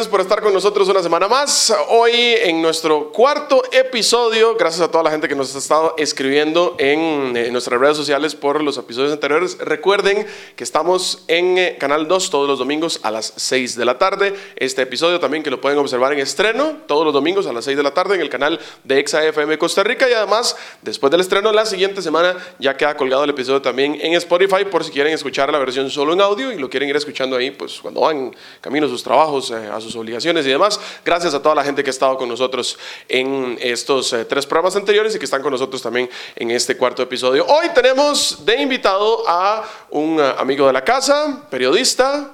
gracias por estar con nosotros una semana más. Hoy en nuestro cuarto episodio, gracias a toda la gente que nos ha estado escribiendo en, en nuestras redes sociales por los episodios anteriores. Recuerden que estamos en eh, Canal 2 todos los domingos a las 6 de la tarde. Este episodio también que lo pueden observar en estreno todos los domingos a las 6 de la tarde en el canal de Exa FM Costa Rica y además después del estreno la siguiente semana ya queda colgado el episodio también en Spotify por si quieren escuchar la versión solo en audio y lo quieren ir escuchando ahí pues cuando van camino a sus trabajos, eh, a sus obligaciones y demás. Gracias a toda la gente que ha estado con nosotros en estos eh, tres programas anteriores y que están con nosotros también en este cuarto episodio. Hoy tenemos de invitado a un eh, amigo de la casa, periodista.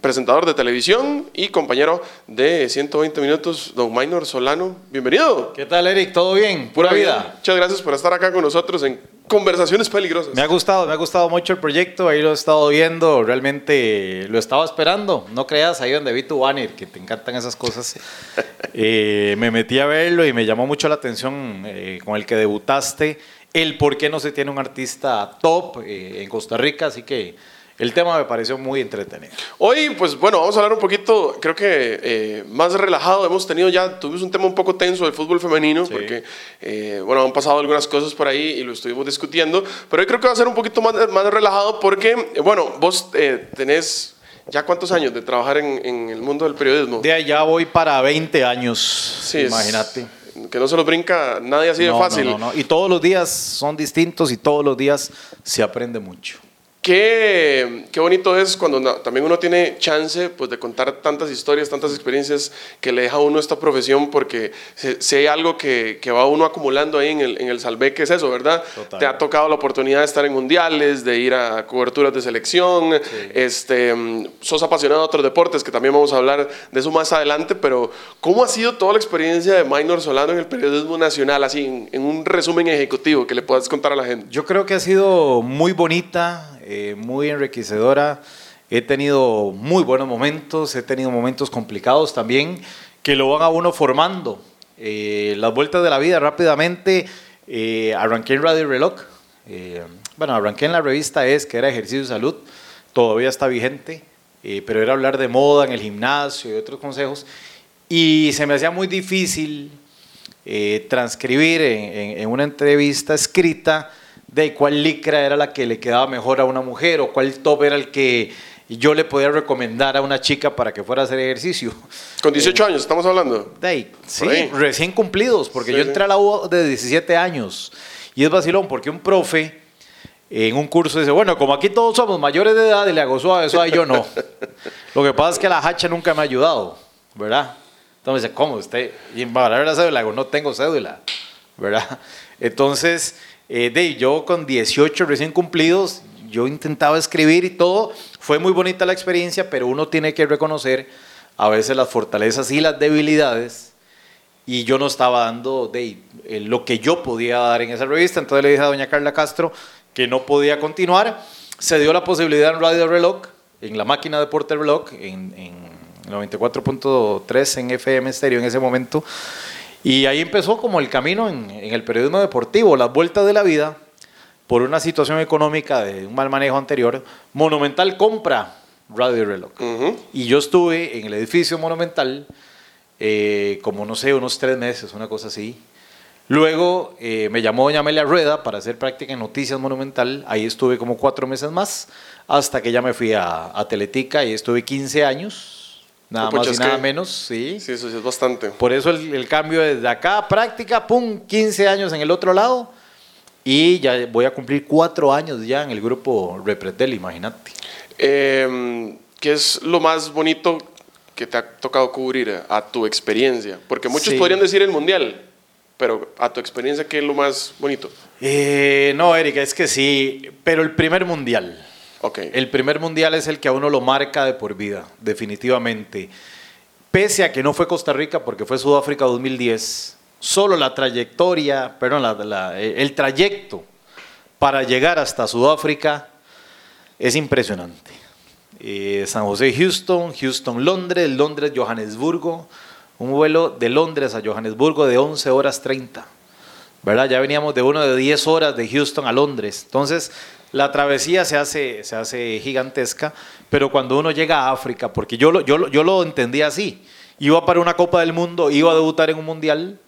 Presentador de televisión y compañero de 120 minutos, don Minor Solano. Bienvenido. ¿Qué tal, Eric? ¿Todo bien? Pura vida. Muchas gracias por estar acá con nosotros en Conversaciones peligrosas. Me ha gustado, me ha gustado mucho el proyecto, ahí lo he estado viendo, realmente lo estaba esperando. No creas, ahí donde vi tu banner, que te encantan esas cosas. Eh, me metí a verlo y me llamó mucho la atención eh, con el que debutaste, el por qué no se tiene un artista top eh, en Costa Rica, así que el tema me pareció muy entretenido. Hoy, pues bueno, vamos a hablar un poquito, creo que eh, más relajado. Hemos tenido ya, tuvimos un tema un poco tenso del fútbol femenino, porque, eh, bueno, han pasado algunas cosas por ahí y lo estuvimos discutiendo. Pero hoy creo que va a ser un poquito más, más relajado porque, bueno, vos eh, tenés ¿Ya cuántos años de trabajar en, el mundo del periodismo? De allá voy para 20 años, sí, imagínate. que no se lo brinca nadie así de fácil. No, no, y todos los días son distintos y todos los días se aprende mucho. Qué, qué, bonito es cuando también uno tiene chance pues, de contar tantas historias, tantas experiencias que le deja a uno esta profesión, porque si, hay algo que, que, va uno acumulando ahí en el, en el Salve, que es eso, ¿verdad? Te ha tocado la oportunidad de estar en mundiales, de ir a coberturas de selección, este, sos apasionado de otros deportes, que también vamos a hablar de eso más adelante, pero ¿cómo ha sido toda la experiencia de Minor Solano en el periodismo nacional, así en, en un resumen ejecutivo que le puedas contar a la gente? Yo creo que ha sido muy bonita eh, muy enriquecedora. He tenido muy buenos momentos, he tenido momentos complicados también que lo van a uno formando. Eh, las vueltas de la vida rápidamente, eh, arranqué en Radio Reloj. bueno, arranqué en la revista Es, que era Ejercicio de Salud, todavía está vigente, pero era hablar de moda en el gimnasio y otros consejos. Y se me hacía muy difícil transcribir en una entrevista escrita de cuál licra era la que le quedaba mejor a una mujer o cuál top era el que yo le podía recomendar a una chica para que fuera a hacer ejercicio. Con 18 años, estamos hablando. De sí, recién cumplidos, porque yo entré a la U de 17 años. Y es vacilón, porque un profe en un curso dice, bueno, como aquí todos somos mayores de edad, y le hago suave, suave, yo no. Lo que pasa es que la hacha nunca me ha ayudado, ¿verdad? Entonces dice, ¿cómo? Usted, y para la cédula, le hago, no tengo cédula, ¿verdad? Entonces eh, de, yo con 18 recién cumplidos, yo intentaba escribir y todo. Fue muy bonita la experiencia, pero uno tiene que reconocer a veces las fortalezas y las debilidades. Y yo no estaba dando de, eh, lo que yo podía dar en esa revista. Entonces le dije a doña Carla Castro que no podía continuar. Se dio la posibilidad en Radio Reloj, en la máquina de Porter Reloj, en, en 94.3 en FM estéreo en ese momento. Y ahí empezó como el camino en, el periodismo deportivo, las vueltas de la vida, por una situación económica de un mal manejo anterior. Monumental compra Radio Reloj. Y yo estuve en el edificio Monumental eh, como, no sé, unos tres meses, una cosa así. Luego eh, me llamó doña Amelia Rueda para hacer práctica en Noticias Monumental. Ahí estuve como cuatro meses más, hasta que ya me fui a, a Teletica y estuve 15 años Nada más y nada menos, sí. Sí, eso sí es bastante. Por eso el, cambio desde acá, práctica, pum, 15 años en el otro lado. Y ya voy a cumplir cuatro años ya en el grupo Repretel, imagínate. Em, ¿Qué es lo más bonito que te ha tocado cubrir a tu experiencia? Porque muchos podrían decir el mundial, pero a tu experiencia, ¿qué es lo más bonito? Eh, no, Erika, es que sí, pero el primer mundial. El primer mundial es el que a uno lo marca de por vida, definitivamente. Pese a que no fue Costa Rica porque fue Sudáfrica 2010, solo la trayectoria, perdón, el trayecto para llegar hasta Sudáfrica es impresionante. Eh, San José, Houston, Houston, Londres, Londres, Johannesburgo, un vuelo de Londres a Johannesburgo de 11 horas 30. ¿verdad? Ya veníamos de uno de 10 horas de Houston a Londres. Entonces, la travesía se hace, se hace gigantesca, pero cuando uno llega a África, porque yo lo, yo, lo- yo lo entendía así, iba para una Copa del Mundo, iba a debutar en un Mundial,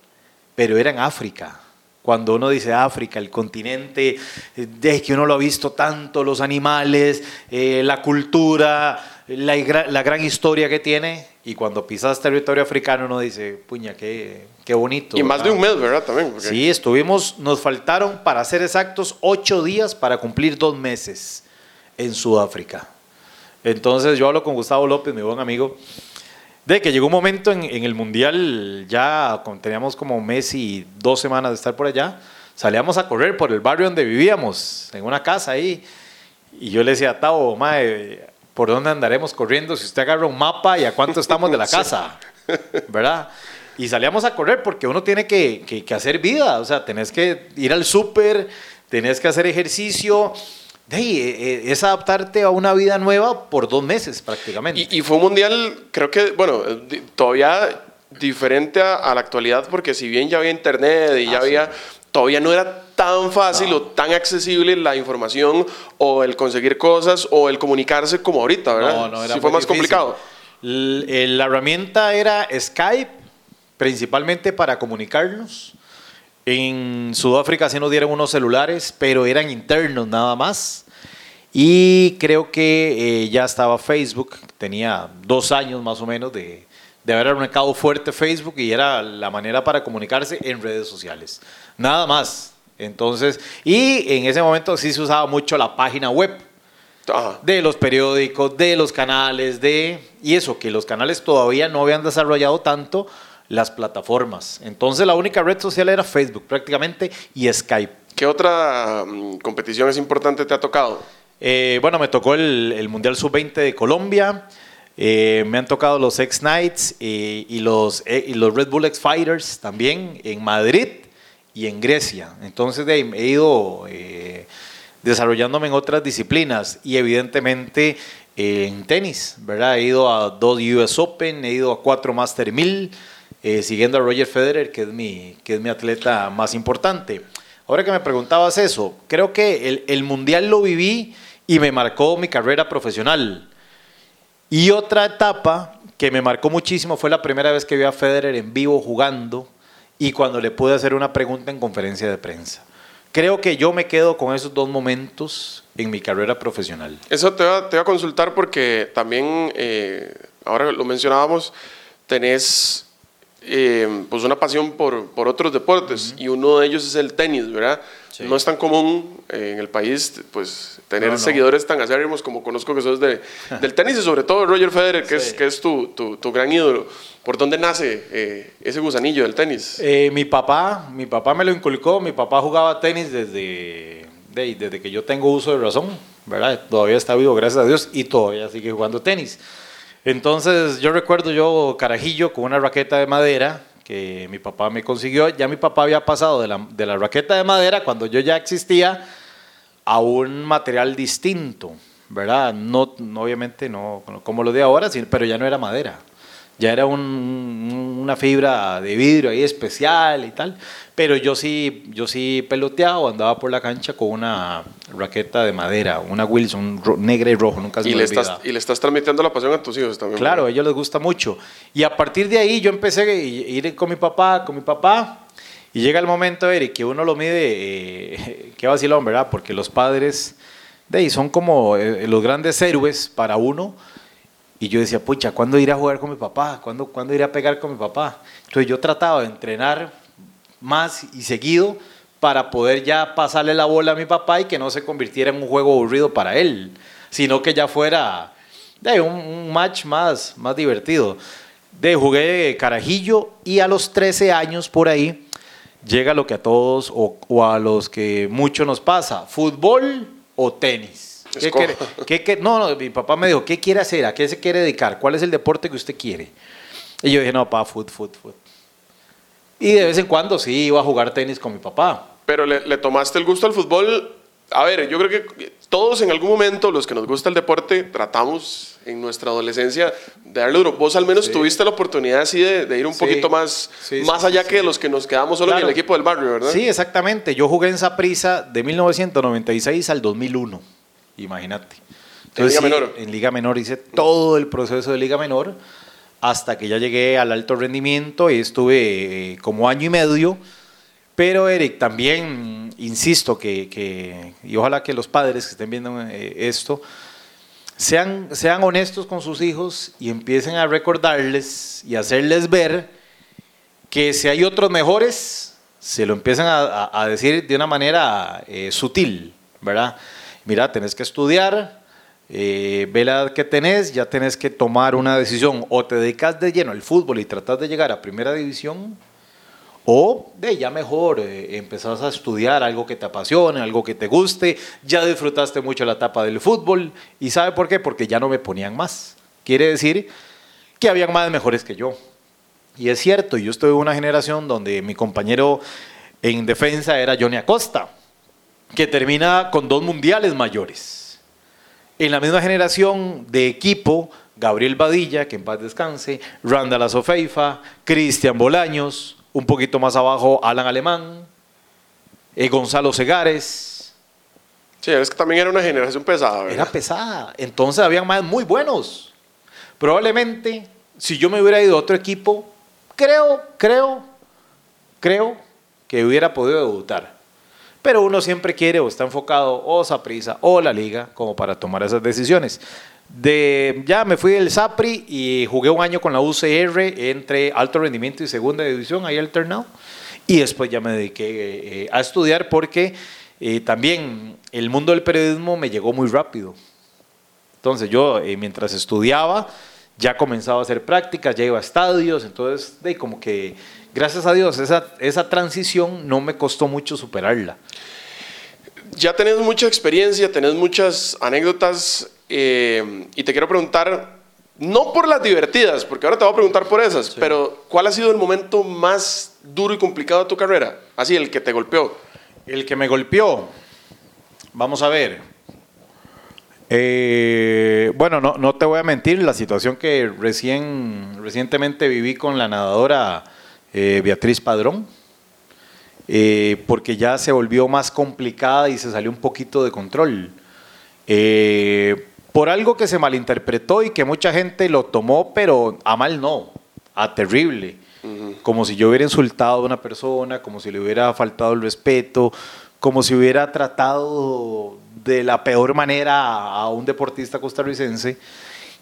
pero era en África. Cuando uno dice África, el continente, eh, de que uno lo ha visto tanto, los animales, eh, la cultura, la, la gran historia que tiene, y cuando pisas territorio africano uno dice, puña, qué, qué bonito. Y más de un mes, ¿verdad? También. porque- Sí, estuvimos, nos faltaron, para ser exactos, ocho días para cumplir dos meses en Sudáfrica. Entonces yo hablo con Gustavo López, mi buen amigo, de que llegó un momento en, en el Mundial, ya con- teníamos como un mes y dos semanas de estar por allá, salíamos a correr por el barrio donde vivíamos, en una casa ahí, y yo le decía Tavo, mae, ¿por dónde andaremos corriendo si usted agarra un mapa y a cuánto estamos de la casa? ¿Verdad? Y salíamos a correr porque uno tiene que, que- que hacer vida, o sea, tenés que ir al súper, tenés que hacer ejercicio, de ahí, eh, eh, es adaptarte a una vida nueva por dos meses prácticamente. Y, y fue un mundial, creo que, bueno, eh, todavía diferente a, a la actualidad, porque si bien ya había internet y ya Ah, sí. había, todavía no era tan fácil o tan accesible la información o el conseguir cosas o el comunicarse como ahorita, ¿verdad? No, no, era sí fue más difícil. complicado. Eh, La herramienta era Skype, principalmente para comunicarnos. En Sudáfrica sí nos dieron unos celulares, pero eran internos nada más. Y creo que eh, ya estaba Facebook, tenía dos años más o menos de, de haber arrancado fuerte Facebook y era la manera para comunicarse en redes sociales. Nada más. Entonces, y en ese momento sí se usaba mucho la página web Ajá. de los periódicos, de los canales, de... Y eso, que los canales todavía no habían desarrollado tanto las plataformas. Entonces la única red social era Facebook prácticamente y Skype. ¿Qué otra mm, competición es importante te ha tocado? Eh, bueno, me tocó el, el Mundial Sub-20 de Colombia, eh, me han tocado los X-Knights eh, y, los, y los Red Bull X-Fighters también en Madrid y en Grecia. Entonces de ahí he ido eh, desarrollándome en otras disciplinas y evidentemente eh, en tenis, ¿verdad? He ido a dos US Open, he ido a cuatro Master 1000, eh, siguiendo a Roger Federer, que es, mi, que es mi atleta más importante. Ahora que me preguntabas eso, creo que el, el Mundial lo viví y me marcó mi carrera profesional. Y otra etapa que me marcó muchísimo fue la primera vez que vi a Federer en vivo jugando y cuando le pude hacer una pregunta en conferencia de prensa. Creo que yo me quedo con esos dos momentos en mi carrera profesional. Eso te voy a, te voy a consultar porque también, eh, ahora lo mencionábamos, tenés eh, pues una pasión por, por otros deportes y uno de ellos es el tenis, ¿verdad? Sí. No es tan común eh, en el país pues tener No, no. seguidores tan acérrimos como conozco que sos de, del tenis y sobre todo Roger Federer, que es, Sí. que es tu, tu, tu gran ídolo. ¿Por dónde nace eh, ese gusanillo del tenis? Eh, mi papá, mi papá me lo inculcó, mi papá jugaba tenis desde, de- desde que yo tengo uso de razón, ¿verdad? Todavía está vivo, gracias a Dios, y todavía sigue jugando tenis. Entonces yo recuerdo yo carajillo con una raqueta de madera que mi papá me consiguió, ya mi papá había pasado de la, de la raqueta de madera cuando yo ya existía a un material distinto, ¿verdad? No, obviamente no como lo de ahora, pero ya no era madera. Ya era un- una fibra de vidrio ahí especial y tal. Pero yo sí, yo sí peloteaba, andaba por la cancha con una raqueta de madera, una Wilson negra y rojo, nunca se Y me le, estás, y le estás transmitiendo la pasión a tus hijos también. Claro, a ellos les gusta mucho. Y a partir de ahí yo empecé a ir con mi papá, con mi papá, y llega el momento, Eric, que uno lo mide, eh, qué vacilón, ¿verdad? Porque los padres de ahí son como eh, los grandes héroes para uno. Y yo decía, pucha, ¿cuándo iré a jugar con mi papá? ¿Cuándo, ¿Cuándo iré a pegar con mi papá? Entonces yo trataba de entrenar más y seguido para poder ya pasarle la bola a mi papá y que no se convirtiera en un juego aburrido para él, sino que ya fuera de un, un match más, más divertido. De jugué carajillo y a los 13 años por ahí llega lo que a todos o, o a los que mucho nos pasa, fútbol o tenis. ¿Qué quiere- qué qué- no, no, mi papá me dijo, ¿qué quiere hacer? ¿A qué se quiere dedicar? ¿Cuál es el deporte que usted quiere? Y yo dije, no, papá, fútbol, fútbol. Y de vez en cuando sí iba a jugar tenis con mi papá. Pero le, le tomaste el gusto al fútbol a ver, yo creo que todos en algún momento, los que nos gusta el deporte, tratamos en nuestra adolescencia de darle duro. Vos al menos tuviste la oportunidad así de, ir un poquito más, más allá que los que nos quedamos solo en el equipo del barrio, ¿verdad? Sí, exactamente. Yo jugué en Saprissa de 1996 al 2001, imagínate. en Liga Menor. En Liga Menor hice todo el proceso de Liga Menor hasta que ya llegué al alto rendimiento y estuve eh, como año y medio pero Eric, también insisto que, y ojalá que los padres que estén viendo eh, esto, sean, sean honestos con sus hijos y empiecen a recordarles y hacerles ver que si hay otros mejores, se lo empiezan a, decir de una manera eh, sutil, ¿verdad? Mira, tenés que estudiar, eh, ve la edad que tenés, ya tenés que tomar una decisión, o te dedicas de lleno al fútbol y tratas de llegar a primera división, o de ya mejor eh, empezás a estudiar algo que te apasione, algo que te guste, ya disfrutaste mucho la etapa del fútbol y ¿sabe por qué? Porque ya no me ponían más. Quiere decir que habían más mejores que yo. Y es cierto, yo estoy en una generación donde mi compañero en defensa era Johnny Acosta, que termina con dos mundiales mayores. En la misma generación de equipo, Gabriel Badilla, que en paz descanse, Randall Azofeifa, Cristian Bolaños, un poquito más abajo Alan Alemán, eh, Gonzalo Segares. Sí, es que también era una generación pesada. ¿verdad? Era pesada. Entonces había más muy buenos. Probablemente, si yo me hubiera ido a otro equipo, creo, creo, creo que hubiera podido debutar. Pero uno siempre quiere o está enfocado o Saprisa o la liga como para tomar esas decisiones. De, ya me fui del SAPRI y jugué un año con la UCR entre alto rendimiento y segunda división, ahí alternado. Y después ya me dediqué eh, a estudiar porque eh, también el mundo del periodismo me llegó muy rápido. Entonces yo eh, mientras estudiaba ya comenzaba a hacer prácticas, ya iba a estadios, entonces de como que gracias a Dios esa, esa transición no me costó mucho superarla. Ya tenés mucha experiencia, tenés muchas anécdotas eh, y te quiero preguntar, no por las divertidas, porque ahora te voy a preguntar por esas, pero ¿cuál ha sido el momento más duro y complicado de tu carrera? Así, el que te golpeó. El que me golpeó. Vamos a ver. Eh, bueno, no, no, te voy a mentir, la situación que recién, recientemente viví con la nadadora eh, Beatriz Padrón, porque ya se volvió más complicada y se salió un poquito de control. Eh, por algo que se malinterpretó y que mucha gente lo tomó, pero a mal no, a terrible. Como si yo hubiera insultado a una persona, como si le hubiera faltado el respeto, como si hubiera tratado de la peor manera a un deportista costarricense.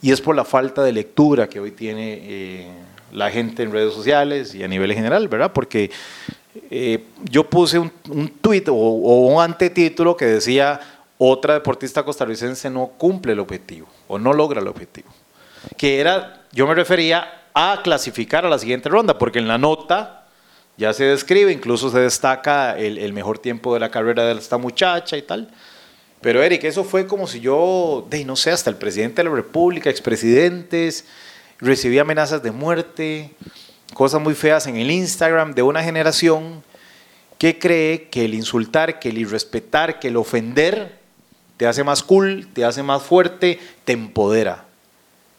Y es por la falta de lectura que hoy tiene eh, la gente en redes sociales y a nivel general, ¿verdad? Porque eh, yo puse un, un tuit o, un antetítulo que decía otra deportista costarricense no cumple el objetivo o no logra el objetivo. Que era, yo me refería a clasificar a la siguiente ronda, porque en la nota ya se describe, incluso se destaca el, mejor tiempo de la carrera de esta muchacha y tal. Pero Eric, eso fue como si yo, de no sé, hasta el presidente de la República, expresidentes, recibí amenazas de muerte, cosas muy feas en el Instagram de una generación que cree que el insultar, que el irrespetar, que el ofender te hace más cool, te hace más fuerte, te empodera.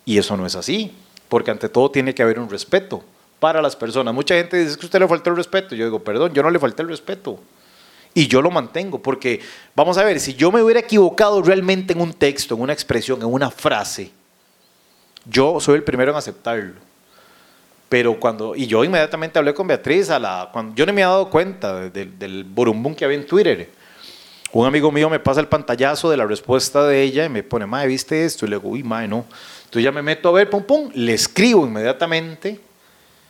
Y eso no es así, porque ante todo tiene que haber un respeto para las personas. Mucha gente dice que usted le faltó el respeto. Yo digo, perdón, yo no le falté el respeto. Y yo lo mantengo, porque vamos a ver, si yo me hubiera equivocado realmente en un texto, en una expresión, en una frase, yo soy el primero en aceptarlo. Pero cuando, y yo inmediatamente hablé con Beatriz, a la, yo no me había dado cuenta del, del que había en Twitter. Un amigo mío me pasa el pantallazo de la respuesta de ella y me pone, madre, ¿viste esto? Y le digo, uy, madre, no. Entonces ya me meto a ver, pum, pum, le escribo inmediatamente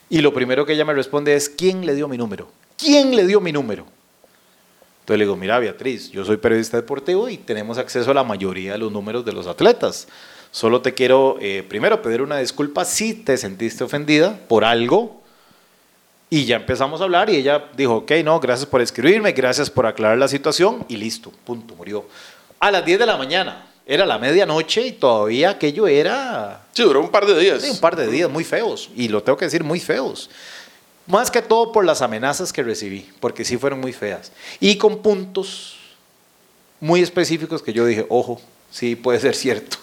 y lo primero que ella me responde es, ¿quién le dio mi número? ¿Quién le dio mi número? Entonces le digo, mira Beatriz, yo soy periodista deportivo y tenemos acceso a la mayoría de los números de los atletas. Solo te quiero eh, primero pedir una disculpa si te sentiste ofendida por algo y ya empezamos a hablar y ella dijo, ok, no, gracias por escribirme, gracias por aclarar la situación y listo, punto, murió. A las 10 de la mañana, era la medianoche y todavía aquello era... Sí, duró un par de días. Sí, un par de días muy feos, y lo tengo que decir, muy feos. Más que todo por las amenazas que recibí, porque sí fueron muy feas. Y con puntos muy específicos que yo dije, ojo, sí puede ser cierto.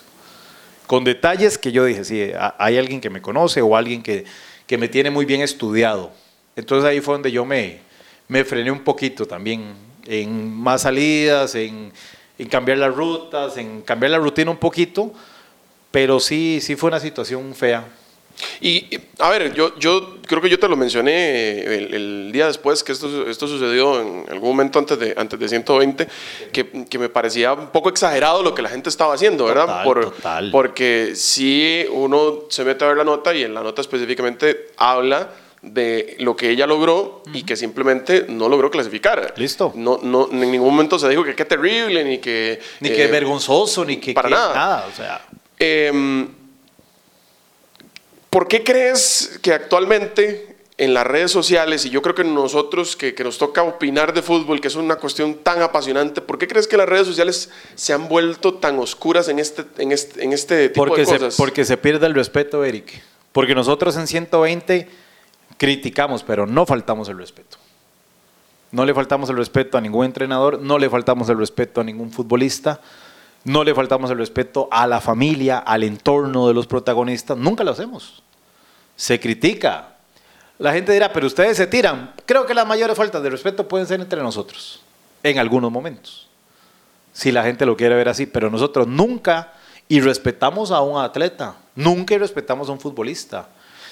Con detalles que yo dije, sí, hay alguien que me conoce o alguien que, que me tiene muy bien estudiado. Entonces ahí fue donde yo me, me frené un poquito también, en más salidas, en, en cambiar las rutas, en cambiar la rutina un poquito, pero sí, sí fue una situación fea. Y, a ver, yo, yo creo que yo te lo mencioné el, día después que esto, esto sucedió en algún momento antes de, antes de 120, que, que me parecía un poco exagerado lo que la gente estaba haciendo, ¿verdad? Por, Porque si uno se mete a ver la nota y en la nota específicamente habla de lo que ella logró y que simplemente no logró clasificar. Listo. No, no, en ningún momento se dijo que qué terrible, ni que... Ni que eh, vergonzoso, ni que... Para nada. nada. o sea. Em, ¿Por qué crees que actualmente en las redes sociales, y yo creo que nosotros que, que, nos toca opinar de fútbol, que es una cuestión tan apasionante, ¿por qué crees que las redes sociales se han vuelto tan oscuras en este, en este, en este tipo porque de cosas? Se, porque se pierde el respeto, Eric. Porque nosotros en 120 criticamos, pero no faltamos el respeto. No le faltamos el respeto a ningún entrenador, no le faltamos el respeto a ningún futbolista, no le faltamos el respeto a la familia, al entorno de los protagonistas, nunca lo hacemos. Se critica. La gente dirá, pero ustedes se tiran. Creo que las mayores faltas de respeto pueden ser entre nosotros, en algunos momentos. Si la gente lo quiere ver así, pero nosotros nunca y respetamos a un atleta, nunca respetamos a un futbolista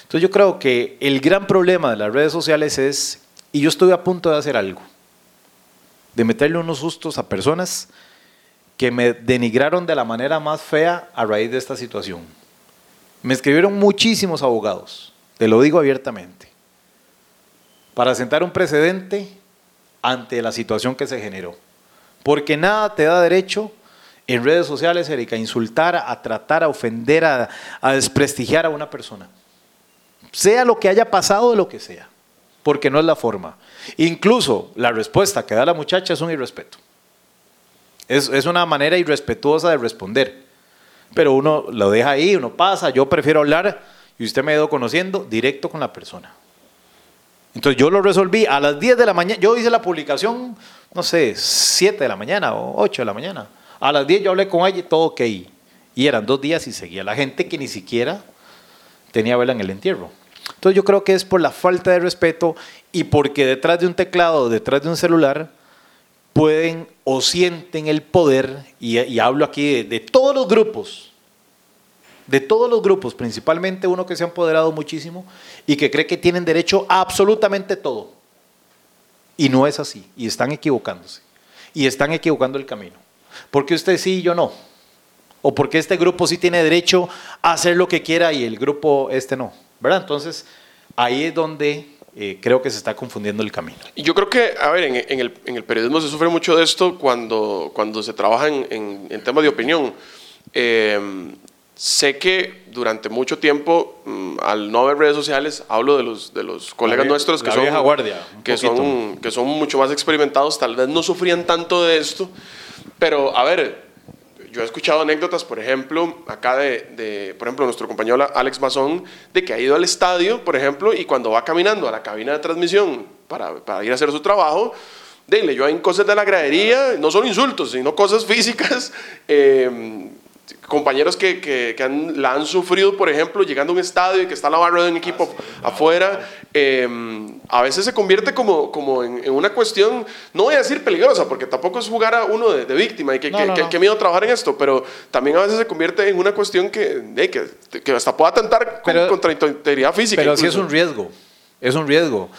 entonces yo creo que el gran problema de las redes sociales es, y yo estoy a punto de hacer algo, de meterle unos sustos a personas que me denigraron de la manera más fea a raíz de esta situación. Me escribieron muchísimos abogados, te lo digo abiertamente, para sentar un precedente ante la situación que se generó. Porque nada te da derecho en redes sociales, Erika, a insultar, a tratar, a ofender, a, desprestigiar a una persona sea lo que haya pasado, de lo que sea, porque no es la forma. Incluso la respuesta que da la muchacha es un irrespeto. Es, es una manera irrespetuosa de responder. Pero uno lo deja ahí, uno pasa, yo prefiero hablar, y usted me ha ido conociendo, directo con la persona. Entonces yo lo resolví a las 10 de la mañana, yo hice la publicación, no sé, 7 de la mañana o 8 de la mañana. A las 10 yo hablé con ella y todo ok. Y eran dos días y seguía la gente que ni siquiera tenía vela en el entierro. Entonces yo creo que es por la falta de respeto y porque detrás de un teclado, detrás de un celular, pueden o sienten el poder, y, hablo aquí de, todos los grupos, de todos los grupos, principalmente uno que se ha empoderado muchísimo y que cree que tienen derecho a absolutamente todo. Y no es así, y están equivocándose, y están equivocando el camino. Porque usted sí y yo no. O porque este grupo sí tiene derecho a hacer lo que quiera y el grupo este no. ¿verdad? Entonces, ahí es donde eh, creo que se está confundiendo el camino. Y yo creo que, a ver, en, el, en, el, periodismo se sufre mucho de esto cuando, cuando se trabaja en, en temas de opinión. Eh, sé que durante mucho tiempo, mm, al no haber redes sociales, hablo de los, de los colegas nuestros que, son, guardia, que, son, que son mucho más experimentados, tal vez no sufrían tanto de esto, pero a ver, yo he escuchado anécdotas, por ejemplo, acá de, por ejemplo, nuestro compañero Alex Mazón, de que ha ido al estadio, por ejemplo, y cuando va caminando a la cabina de transmisión para, ir a hacer su trabajo, de, leyó en cosas de la gradería, no son insultos, sino cosas físicas, eh, compañeros que, que, la han sufrido, por ejemplo, llegando a un estadio y que está la barra de un equipo afuera, em, a veces se convierte como, como en, una cuestión, no voy a decir peligrosa, porque tampoco es jugar a uno de, víctima y que, que, miedo trabajar en esto, pero también a veces se convierte en una cuestión que, que, hasta pueda atentar contra la integridad física. Pero sí es un riesgo, es un riesgo.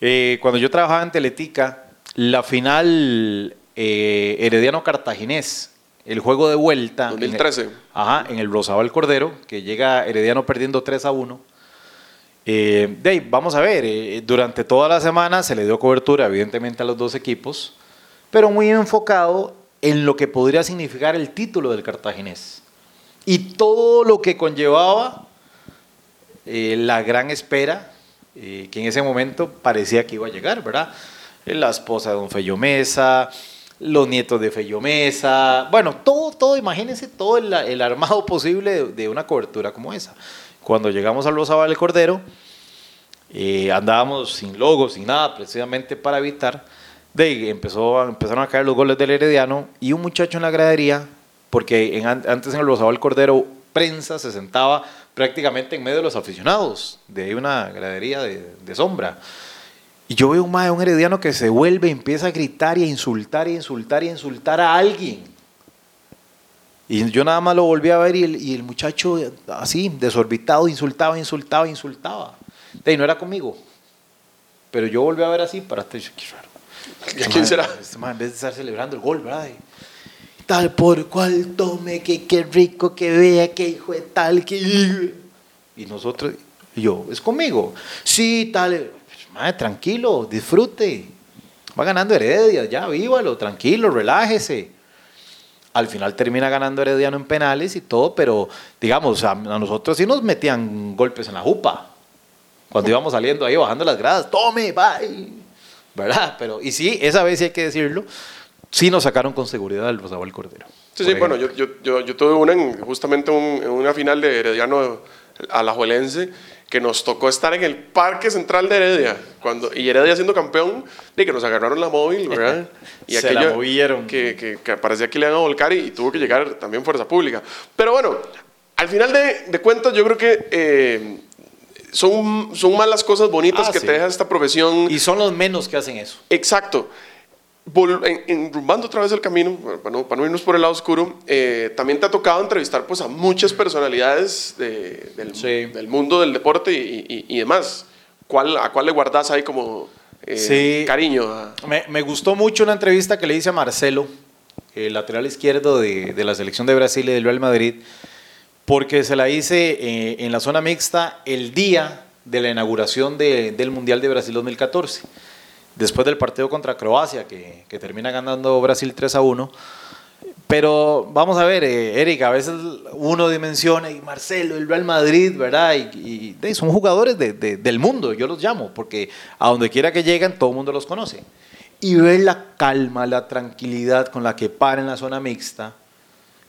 Eh, cuando yo trabajaba en Teletica, la final eh, Herediano Cartaginés, el juego de vuelta. 2013. En el, ajá, en el Rosabal Cordero, que llega Herediano perdiendo 3 a 1. Eh, vamos a ver, eh, durante toda la semana se le dio cobertura, evidentemente, a los dos equipos, pero muy enfocado en lo que podría significar el título del cartaginés. Y todo lo que conllevaba eh, la gran espera, que en ese momento parecía que iba a llegar, ¿verdad? La esposa de don Fello Mesa, los nietos de Fello Mesa, bueno, todo, todo, imagínense todo el, armado posible de, una cobertura como esa. Cuando llegamos al Rosabal del Cordero, eh, andábamos sin logo, sin nada, precisamente para evitar De empezó, empezaron a caer los goles del Herediano y un muchacho en la gradería, porque antes en el Rosabal Cordero prensa se sentaba prácticamente en medio de los aficionados, de ahí una gradería de, de sombra. Y yo veo un mae, un herediano que se vuelve, empieza a gritar y a insultar y a insultar y a insultar a alguien. Y yo nada más lo volví a ver y el, y el muchacho así, desorbitado, insultaba, insultaba, insultaba. Ahí no era conmigo. Pero yo volví a ver así para estar, qué raro. ¿Y a quién será? Este man, en vez de estar celebrando el gol, ¿verdad? Y tal por cual tome, que qué rico, que vea, que hijo de tal, que... Y nosotros, y yo, ¿es conmigo? Sí, tal. Madre, tranquilo, disfrute. Va ganando Heredia, ya, vívalo, tranquilo, relájese. Al final termina ganando Herediano en penales y todo, pero digamos, a, a nosotros sí nos metían golpes en la jupa. Cuando íbamos saliendo ahí, bajando las gradas, tome, bye. ¿Verdad? Pero, y sí, esa vez sí hay que decirlo, sí nos sacaron con seguridad el Rosabal Cordero. Sí, sí, bueno, yo, yo, yo, yo tuve una en, justamente un- en una final de Herediano Alajuelense que nos tocó estar en el Parque Central de Heredia cuando, y Heredia siendo campeón de que nos agarraron la móvil, ¿verdad? Y Se la movieron. Que, que, que parecía que le iban a volcar y, y tuvo que llegar también Fuerza Pública. Pero bueno, al final de, de cuentas yo creo que eh, son, son más las cosas bonitas Ah, que sí. te deja esta profesión. Y son los menos que hacen eso. Exacto. Enrumbando otra vez el camino, para no, para no irnos por el lado oscuro, eh, también te ha tocado entrevistar pues, a muchas personalidades de- del, Sí. del mundo del deporte y, y- y demás. ¿Cuál, ¿A cuál le guardas ahí como eh, Sí. cariño? a- Me, me gustó mucho una entrevista que le hice a Marcelo, el lateral izquierdo de, de la selección de Brasil y del Real Madrid, porque se la hice eh, en la zona mixta el día de la inauguración de- del Mundial de Brasil 2014, después del partido contra Croacia, que, que termina ganando Brasil 3 a 1. Pero vamos a ver, eh, Eric, a veces uno dimensiona, y Marcelo, el Real Madrid, ¿verdad? Y, y, son jugadores de- de- del mundo, yo los llamo, porque a donde quiera que lleguen, todo el mundo los conoce. Y ver la calma, la tranquilidad con la que para en la zona mixta,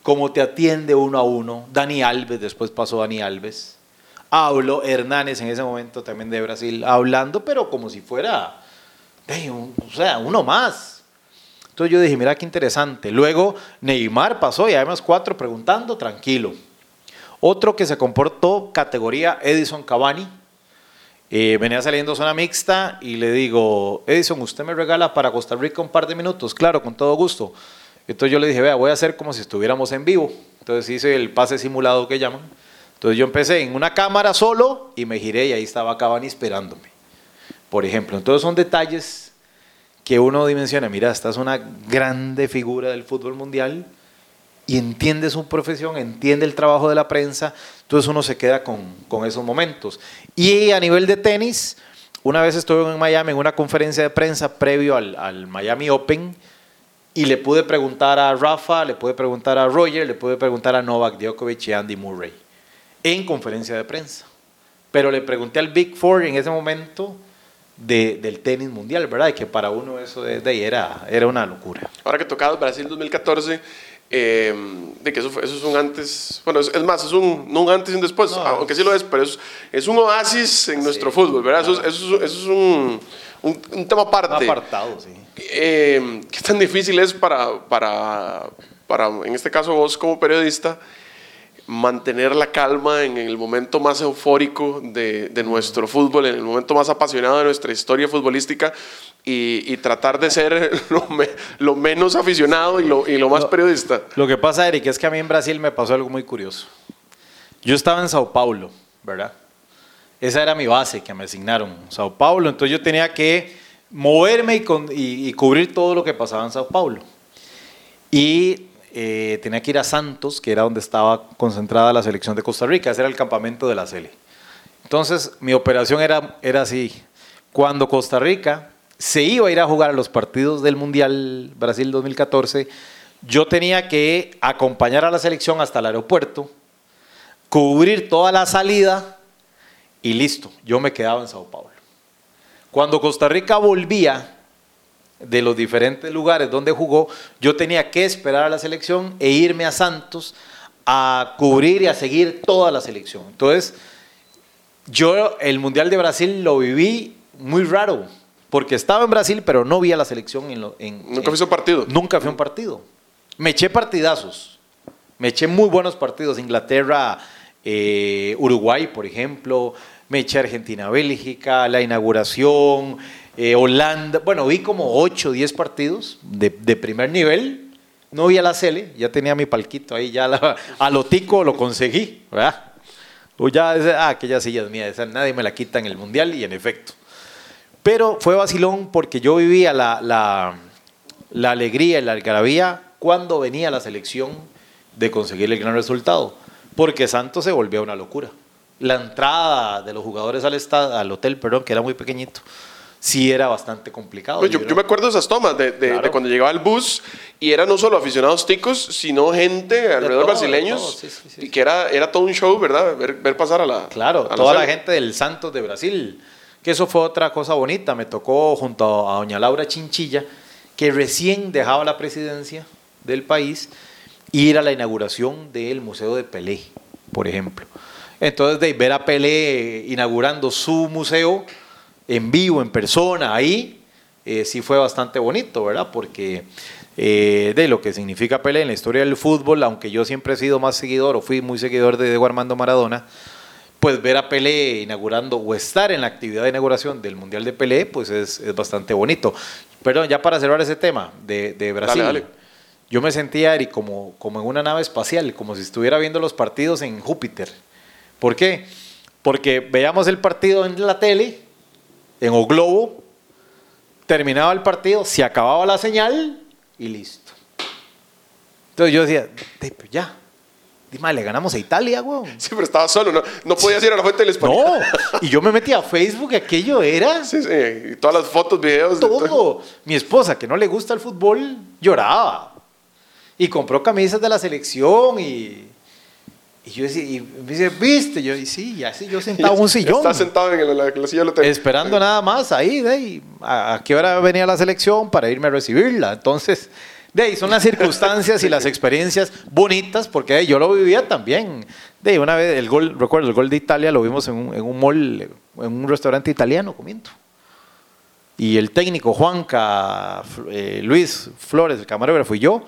cómo te atiende uno a uno. Dani Alves, después pasó Dani Alves. Hablo Hernández en ese momento también de Brasil, hablando, pero como si fuera, o sea, uno más. Entonces yo dije, mira qué interesante. Luego Neymar pasó y además cuatro preguntando, tranquilo. Otro que se comportó, categoría Edison Cavani. Eh, venía saliendo zona mixta y le digo, Edison, ¿usted me regala para Costa Rica un par de minutos? Claro, con todo gusto. Entonces yo le dije, vea, voy a hacer como si estuviéramos en vivo. Entonces hice el pase simulado que llaman. Entonces yo empecé en una cámara solo y me giré y ahí estaba Cavani esperándome. Por ejemplo, entonces son detalles que uno dimensiona, mira, esta es una grande figura del fútbol mundial y entiende su profesión, entiende el trabajo de la prensa, entonces uno se queda con, con esos momentos. Y a nivel de tenis, una vez estuve en Miami en una conferencia de prensa previo al, al Miami Open y le pude preguntar a Rafa, le pude preguntar a Roger, le pude preguntar a Novak Djokovic y Andy Murray en conferencia de prensa. Pero le pregunté al Big Four en ese momento de- del tenis mundial, ¿verdad? Y que para uno eso de, de ahí era, era una locura. Ahora que tocaba Brasil 2014, eh, de que eso, eso es un antes, bueno, es, es más, es un, no un antes y un después, No. aunque sí lo es, pero es, es un oasis en nuestro fútbol, ¿verdad? Eso, es- eso, es- eso es un, un, un tema aparte. Un apartado, sí. Eh, ¿Qué tan difícil es para, para, para, en este caso vos como periodista, mantener la calma en el momento más eufórico de, de nuestro fútbol, en el momento más apasionado de nuestra historia futbolística y, y tratar de ser lo, me- lo menos aficionado y lo, y lo más periodista? Lo que pasa, Eric, es que a mí en Brasil me pasó algo muy curioso. Yo estaba en Sao Paulo, ¿verdad? Esa era mi base que me asignaron, Sao Paulo. Entonces yo tenía que moverme y, con- y cubrir todo lo que pasaba en Sao Paulo. Y eh, tenía que ir a Santos, que era donde estaba concentrada la selección de Costa Rica. Ese era el campamento de la Sele. Entonces mi operación era, era así. Cuando Costa Rica se iba a ir a jugar a los partidos del Mundial Brasil 2014, yo tenía que acompañar a la selección hasta el aeropuerto, cubrir toda la salida y listo, yo me quedaba en Sao Paulo. Cuando Costa Rica volvía de los diferentes lugares donde jugó, yo tenía que esperar a la selección e irme a Santos a cubrir y a seguir toda la selección. Entonces, yo el Mundial de Brasil lo viví muy raro, porque estaba en Brasil, pero no vi a la selección en... Lo, en nunca fui a un partido. Nunca fui a un partido. Me eché partidazos. Me eché muy buenos partidos. Inglaterra, eh, Uruguay, por ejemplo. Me eché Argentina-Bélgica, la inauguración, eh, Holanda. Bueno, vi como 8 o 10 partidos de, primer nivel. No vi a la Cele, ya tenía mi palquito ahí, ya a lo tico lo conseguí, ¿verdad? O ya, ah, aquella silla es mía, esa nadie me la quita en el mundial y en efecto. Pero fue vacilón porque yo vivía la alegría y la algarabía cuando venía la selección de conseguir el gran resultado, porque Santos se volvió una locura. La entrada de los jugadores al, estado, al hotel, perdón, que era muy pequeñito, sí era bastante complicado. Pues yo, yo, me acuerdo de esas tomas, de, de, de, cuando llegaba el bus y eran no solo aficionados ticos, sino gente alrededor todo, brasileños, sí, sí, sí. y que era, era todo un show, ¿verdad? Ver, ver pasar a la... Claro, a toda la, la gente del Santos de Brasil, que eso fue otra cosa bonita, me tocó junto a doña Laura Chinchilla, que recién dejaba la presidencia del país, ir a la inauguración del Museo de Pelé, por ejemplo. Entonces, de ver a Pelé inaugurando su museo en vivo, en persona, ahí, eh, sí fue bastante bonito, ¿verdad? Porque eh, de lo que significa Pelé en la historia del fútbol, aunque yo siempre he sido más seguidor o fui muy seguidor de Diego Armando Maradona, pues ver a Pelé inaugurando o estar en la actividad de inauguración del Mundial de Pelé, pues es, es bastante bonito. Perdón, ya para cerrar ese tema de, de Brasil. Dale, dale. Yo me sentía, Eric, como, como en una nave espacial, como si estuviera viendo los partidos en Júpiter. ¿Por qué? Porque veíamos el partido en la tele, en O Globo, terminaba el partido, se acababa la señal y listo. Entonces yo decía, ya, Dime, le ganamos a Italia, güey. Sí, pero estaba solo, no, no podías ir a la fuente del español. No, y yo me metí a Facebook, aquello era. Sí, sí, y todas las fotos, videos. Todo. todo. Mi esposa, que no le gusta el fútbol, lloraba. Y compró camisas de la selección y. Y yo decía, y me dice, ¿viste? Yo, y sí, ya sí, yo sentado en un sillón. Está sentado en la, la silla hotel. Esperando nada más ahí, de ahí, a, a qué hora venía la selección para irme a recibirla. Entonces, de ahí son las circunstancias y las experiencias bonitas, porque hey, yo lo vivía también. De ahí, una vez, el gol, recuerdo, el gol de Italia lo vimos en un, en un mall, en un restaurante italiano comiendo. Y el técnico Juanca, eh, Luis Flores, el camarógrafo y yo,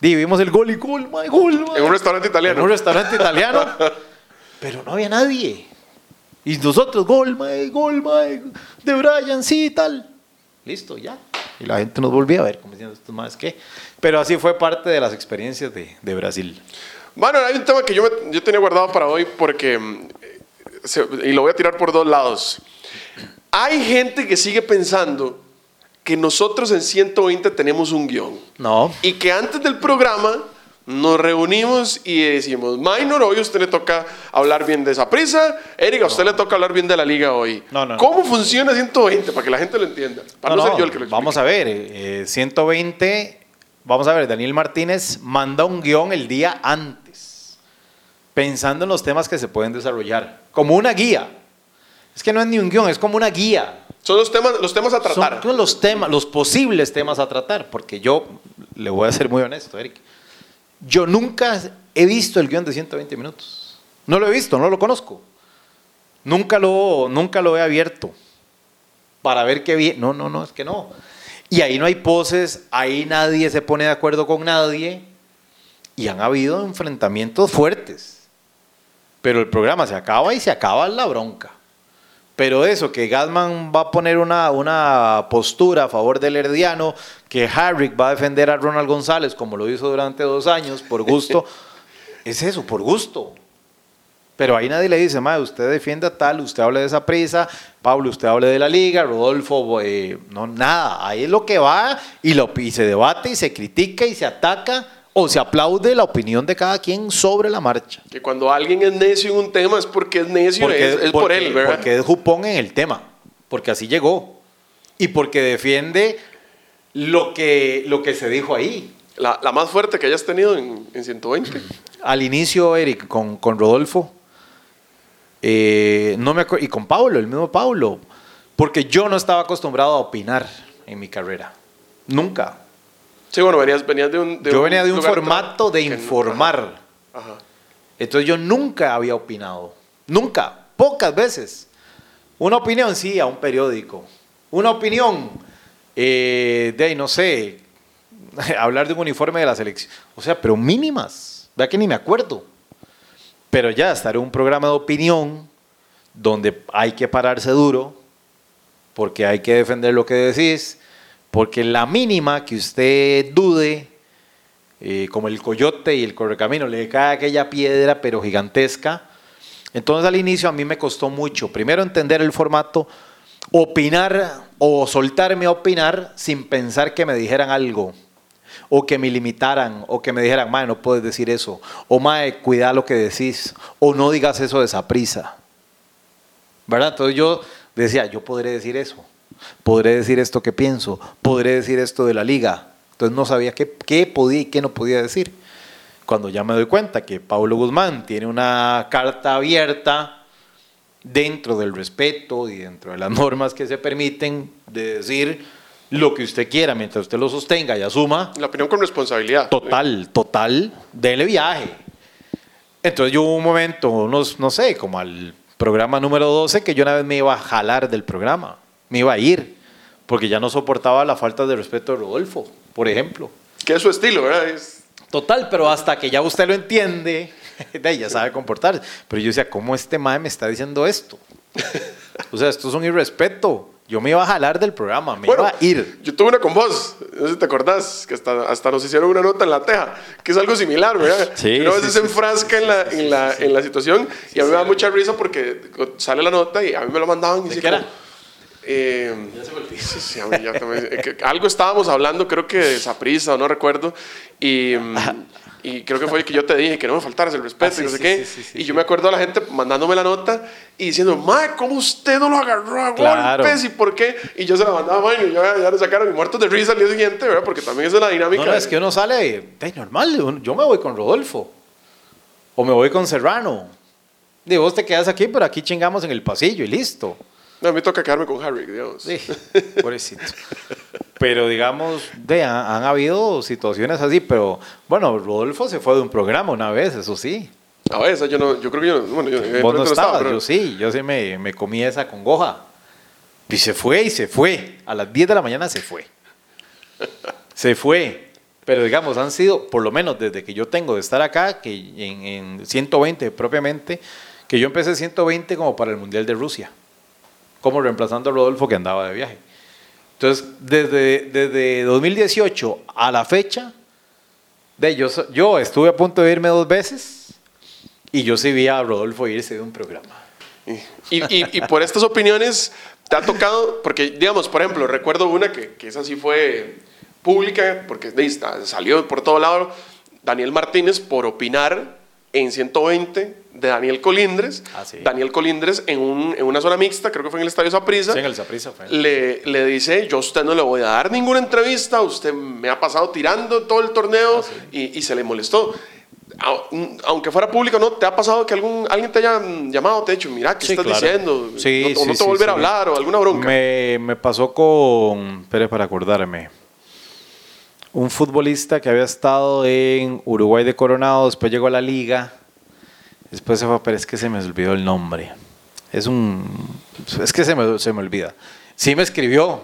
di, vimos el gol y gol, my, gol, my. En un restaurante italiano. En un restaurante italiano. pero no había nadie. Y nosotros, gol, my, gol, my, de Brian, sí, tal. Listo, ya. Y la gente nos volvía a ver, como diciendo, estos más que. Pero así fue parte de las experiencias de, de Brasil. Bueno, hay un tema que yo, me, yo tenía guardado para hoy porque. Se, y lo voy a tirar por dos lados. Hay gente que sigue pensando que nosotros en 120 tenemos un guion. No. Y que antes del programa nos reunimos y decimos, Minor, hoy a usted le toca hablar bien de esa prisa, Erika, a usted No. le toca hablar bien de la liga hoy. No, no, no. ¿Cómo funciona 120? Para que la gente lo entienda. Para no, ser yo el que lo explique. Vamos a ver, eh, 120, vamos a ver, Daniel Martínez manda un guion el día antes, pensando en los temas que se pueden desarrollar, como una guía. Es que no es ni un guion, es como una guía. Son los temas, los temas a tratar. Son los temas, los posibles temas a tratar, porque yo le voy a ser muy honesto, Eric. Yo nunca he visto el guion de 120 minutos. No lo he visto, no lo conozco. Nunca lo, nunca lo he abierto para ver qué bien. No, no, no, es que no. Y ahí no hay poses, ahí nadie se pone de acuerdo con nadie. Y han habido enfrentamientos fuertes. Pero el programa se acaba y se acaba la bronca. Pero eso, que Gatman va a poner una, una postura a favor del Herdiano, que Harrick va a defender a Ronald González como lo hizo durante dos años, por gusto, es eso, por gusto. Pero ahí nadie le dice, madre, usted defienda tal, usted hable de esa prisa, Pablo, usted hable de la liga, Rodolfo, eh, no, nada. Ahí es lo que va y, lo, y se debate y se critica y se ataca o se aplaude la opinión de cada quien sobre la marcha. Que cuando alguien es necio en un tema es porque es necio, Porque, es, es porque- por él, ¿verdad? Porque es jupón en el tema, porque así llegó. Y porque defiende lo que, lo que se dijo ahí. La, la más fuerte que hayas tenido en, en 120. Al inicio, Eric, con, con Rodolfo, eh, no me y con Pablo, el mismo Pablo, porque yo no estaba acostumbrado a opinar en mi carrera. Nunca. Sí, bueno, venías, venías de un... yo venía de un formato de que no- informar. Ajá. ajá. Entonces yo nunca había opinado. Nunca. Pocas veces. Una opinión, sí, a un periódico. Una opinión, eh, de no sé, hablar de un uniforme de la selección. O sea, pero mínimas. Vea que ni me acuerdo. Pero ya estar en un programa de opinión donde hay que pararse duro, porque hay que defender lo que decís, porque la mínima que usted dude, eh, como el coyote y el correcamino, le cae aquella piedra pero gigantesca. Entonces al inicio a mí me costó mucho, primero entender el formato, opinar o soltarme a opinar sin pensar que me dijeran algo o que me limitaran, o que me dijeran, mae, no puedes decir eso, o mae, cuida lo que decís, o no digas eso de esa prisa. ¿Verdad? Entonces yo decía, yo podré decir eso, podré decir esto que pienso, podré decir esto de la liga. Entonces no sabía qué, qué podía y qué no podía decir. Cuando ya me doy cuenta que Pablo Guzmán tiene una carta abierta dentro del respeto y dentro de las normas que se permiten de decir lo que usted quiera mientras usted lo sostenga y asuma. La opinión con responsabilidad. Total, total, dele viaje. Entonces yo hubo un momento, unos, no sé, como al programa número 12, que yo una vez me iba a jalar del programa, me iba a ir, porque ya no soportaba la falta de respeto de Rodolfo, por ejemplo. Que es su estilo, ¿verdad? Es... Total, pero hasta que ya usted lo entiende, ya sabe comportarse. Pero yo decía, ¿cómo este mae me está diciendo esto? O sea, esto es un irrespeto. Yo me iba a jalar del programa, me iba a ir. Yo tuve una con vos, no sé si te acordás, que hasta, hasta nos hicieron una nota en la teja, que es algo similar, ¿verdad? Sí. Uno a veces se enfrasca en la, en, la, en la situación y a mí me da mucha risa porque sale la nota y a mí me lo mandaban. Y ¿De qué era? Eh, ya se. Sí, ya también- que algo estábamos hablando, creo que de Saprisa, o no recuerdo, y, y creo que fue que yo te dije que no me faltaras el respeto Ah, sí, y no sé sí, qué. y yo me acuerdo a la gente mandándome la nota y diciendo, Mae, ¿cómo usted no lo agarró a Claro. golpes y por qué? Y yo se la mandaba a Mae y ya, ya le sacaron y muertos de risa al día siguiente, ¿verdad? Porque también esa es la dinámica. No, no, de- es que uno sale de normal. Yo me voy con Rodolfo. O me voy con Serrano. Digo, vos te quedas aquí, pero aquí chingamos en el pasillo y listo. No, a mí me toca quedarme con Harry, Dios. Sí, pobrecito. Pero digamos, de, han, han habido situaciones así, pero bueno, Rodolfo se fue de un programa una vez, eso sí. A ver, esa yo, no, yo creo que yo, bueno, yo, Vos no pero- yo sí, yo sí me, me comí esa congoja. Y se fue y se fue. A las 10 de la mañana se fue. Se fue. Pero digamos, han sido, por lo menos desde que yo tengo de estar acá, que en, en 120 propiamente, que yo empecé 120 como para el Mundial de Rusia, como reemplazando a Rodolfo que andaba de viaje. Entonces, desde, desde 2018 a la fecha, de, yo, yo estuve a punto de irme dos veces y yo sí vi a Rodolfo irse de un programa. Y, y, y por estas opiniones te ha tocado, porque digamos, por ejemplo, recuerdo una que, que esa sí fue pública, porque salió por todo lado, Daniel Martínez por opinar en 120 de Daniel Colindres. Ah, sí. Daniel Colindres en, un- en una zona mixta, creo que fue en el Estadio Saprissa. Sí, en el Saprissa fue. le, le dice, yo a usted no le voy a dar ninguna entrevista, usted me ha pasado tirando todo el torneo Ah, y, y se le molestó. Au- Aunque fuera público, ¿no? ¿Te ha pasado que algún, alguien te haya llamado, te ha dicho, mira, ¿qué estás claro. diciendo? No, no te volver a hablar o alguna bronca. Me, me pasó con, espere para acordarme, un futbolista que había estado en Uruguay de Coronado, después llegó a la liga, después se fue, pero es que se me olvidó el nombre. Es un, es que se me, se me olvida. Sí me escribió,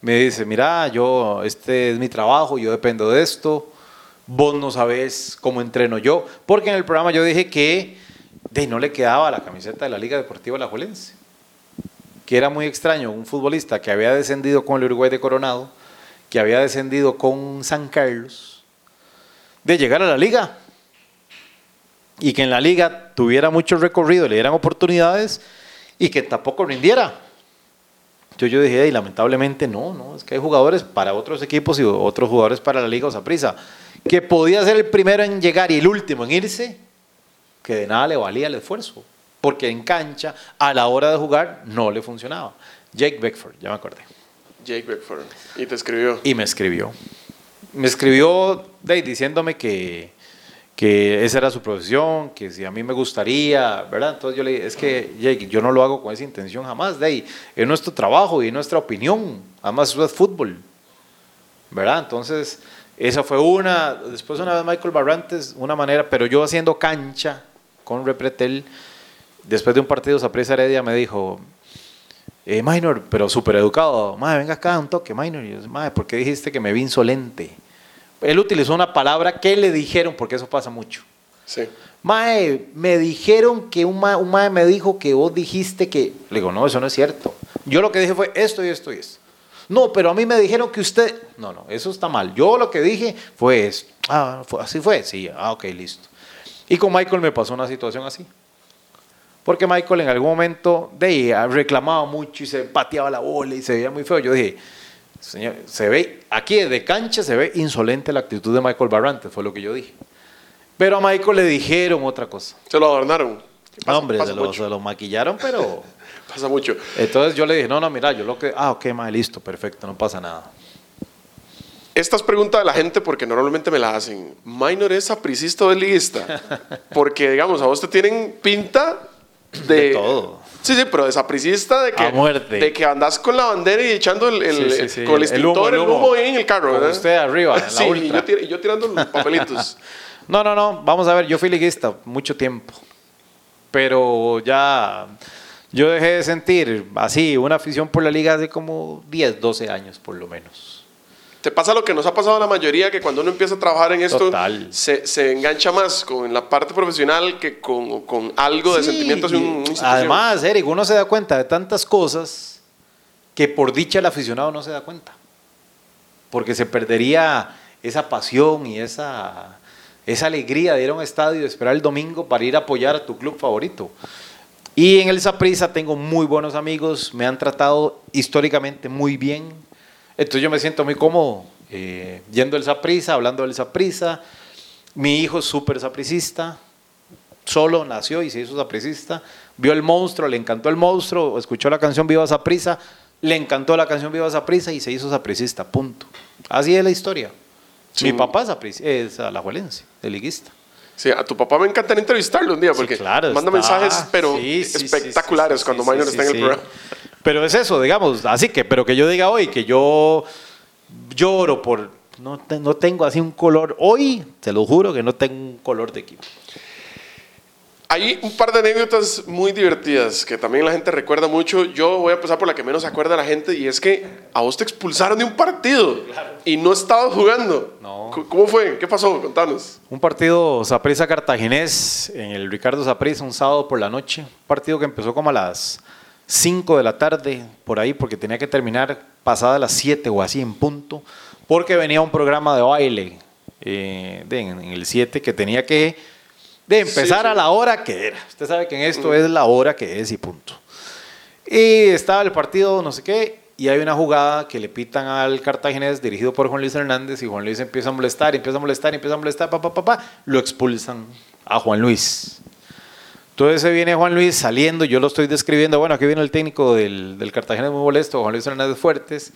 me dice, mira, yo, este es mi trabajo, yo dependo de esto, vos no sabés cómo entreno yo, porque en el programa yo dije que de, no le quedaba la camiseta de la Liga Deportiva Alajuelense que era muy extraño, un futbolista que había descendido con el Uruguay de Coronado, que había descendido con San Carlos, de llegar a la liga y que en la liga tuviera mucho recorrido, le dieran oportunidades y que tampoco rindiera. Yo, yo dije, y lamentablemente no, no, es que hay jugadores para otros equipos y otros jugadores para la liga o Saprissa, que podía ser el primero en llegar y el último en irse, que de nada le valía el esfuerzo, porque en cancha, a la hora de jugar, no le funcionaba. Jake Beckford, ya me acordé. Jake Beckford. Y te escribió. Y me escribió. Me escribió de, diciéndome que, que esa era su profesión, que si a mí me gustaría, ¿verdad? Entonces yo le dije, es que Jake, yo no lo hago con esa intención jamás, de ahí, es nuestro trabajo y nuestra opinión, además es fútbol, ¿verdad? Entonces, esa fue una, después una vez Michael Barrantes, una manera, pero yo haciendo cancha con Repretel, después de un partido Saprissa Heredia me dijo, eh, minor, pero súper educado. Madre, venga acá un toque, minor. Y yo, madre, ¿por qué dijiste que me vi insolente? Él utilizó una palabra que le dijeron, porque eso pasa mucho. Sí. Mae, me dijeron que un mae, un mae me dijo que vos dijiste que. Le digo, no, eso no es cierto. Yo lo que dije fue esto y esto y esto. No, pero a mí me dijeron que usted. No, no, eso está mal. Yo lo que dije fue esto. Ah, fue- así fue. Sí, ah, ok, listo. Y con Michael me pasó una situación así. Porque Michael en algún momento de reclamaba mucho y se pateaba la bola y se veía muy feo. Yo dije, señor, se ve, aquí de cancha se ve insolente la actitud de Michael Barrantes, fue lo que yo dije. Pero a Michael le dijeron otra cosa. Se lo adornaron. Pasa- Hombre, pasa se lo, mucho. se lo maquillaron, pero... Pasa mucho. Entonces yo le dije, no, no, mira, yo lo que... Ah, ok, ma, listo, perfecto, no pasa nada. Estas preguntas de la gente, porque normalmente me las hacen. ¿Minor es sapricista o es liguista? Porque, digamos, a vos te tienen pinta de. De todo. Sí, sí, pero de sapricista, de que. A muerte. De que andás con la bandera y echando el, el- Sí, sí, sí, con el extintor, el humo, humo, el humo. ahí en el carro, usted arriba, en la sí, y ultra. yo, tir- y yo tirando los papelitos. No, no, no, vamos a ver, yo fui liguista mucho tiempo, pero ya yo dejé de sentir así una afición por la liga hace como 10, 12 años por lo menos. Te pasa lo que nos ha pasado a la mayoría, que cuando uno empieza a trabajar en esto, se, se engancha más con la parte profesional que con, con algo de Sí, sentimiento hacia y un-. Además, Eric, uno se da cuenta de tantas cosas que por dicha el aficionado no se da cuenta. Porque se perdería esa pasión y esa, esa alegría de ir a un estadio y de esperar el domingo para ir a apoyar a tu club favorito. Y en el Saprissa tengo muy buenos amigos, me han tratado históricamente muy bien. Entonces yo me siento muy cómodo eh, yendo al Saprissa, hablando del Saprissa. Mi hijo es súper sapricista, solo nació y se hizo sapricista. Vio el monstruo, le encantó el monstruo, escuchó la canción Viva Saprisa, le encantó la canción Viva Saprisa y se hizo sapricista, punto. Así es la historia. Sí. Mi papá es, sapric- es alajuelense, de liguista. Sí, a tu papá me encantaría entrevistarlo un día Sí, porque claro, manda está. mensajes, pero Sí, sí, sí, espectaculares sí, sí, cuando sí, Minor sí, está en el sí. programa. Pero es eso, digamos, así que, pero que yo diga hoy que yo lloro por, no, te- no tengo así un color, hoy, te lo juro que no tengo un color de equipo. Hay un par de anécdotas muy divertidas que también la gente recuerda mucho. Yo voy a empezar por la que menos acuerda la gente y es que a vos te expulsaron de un partido y no estabas jugando. No. ¿Cómo fue? ¿Qué pasó? Contanos. Un partido Saprissa Cartaginés en el Ricardo Saprissa un sábado por la noche. Un partido que empezó como a las 5 de la tarde, por ahí, porque tenía que terminar pasada las 7 o así en punto, porque venía un programa de baile eh, de- en, en el 7 que tenía que de empezar Sí, sí. a la hora que era. Usted sabe que en esto es la hora que es y punto. Y estaba el partido, no sé qué, y hay una jugada que le pitan al cartaginés dirigido por Juan Luis Hernández y Juan Luis empieza a molestar, empieza a molestar, empieza a molestar, pa, pa, pa, pa, lo expulsan a Juan Luis. Entonces se viene Juan Luis saliendo, yo lo estoy describiendo, bueno, aquí viene el técnico del, del Cartaginés muy molesto, Juan Luis Hernández Fuertes,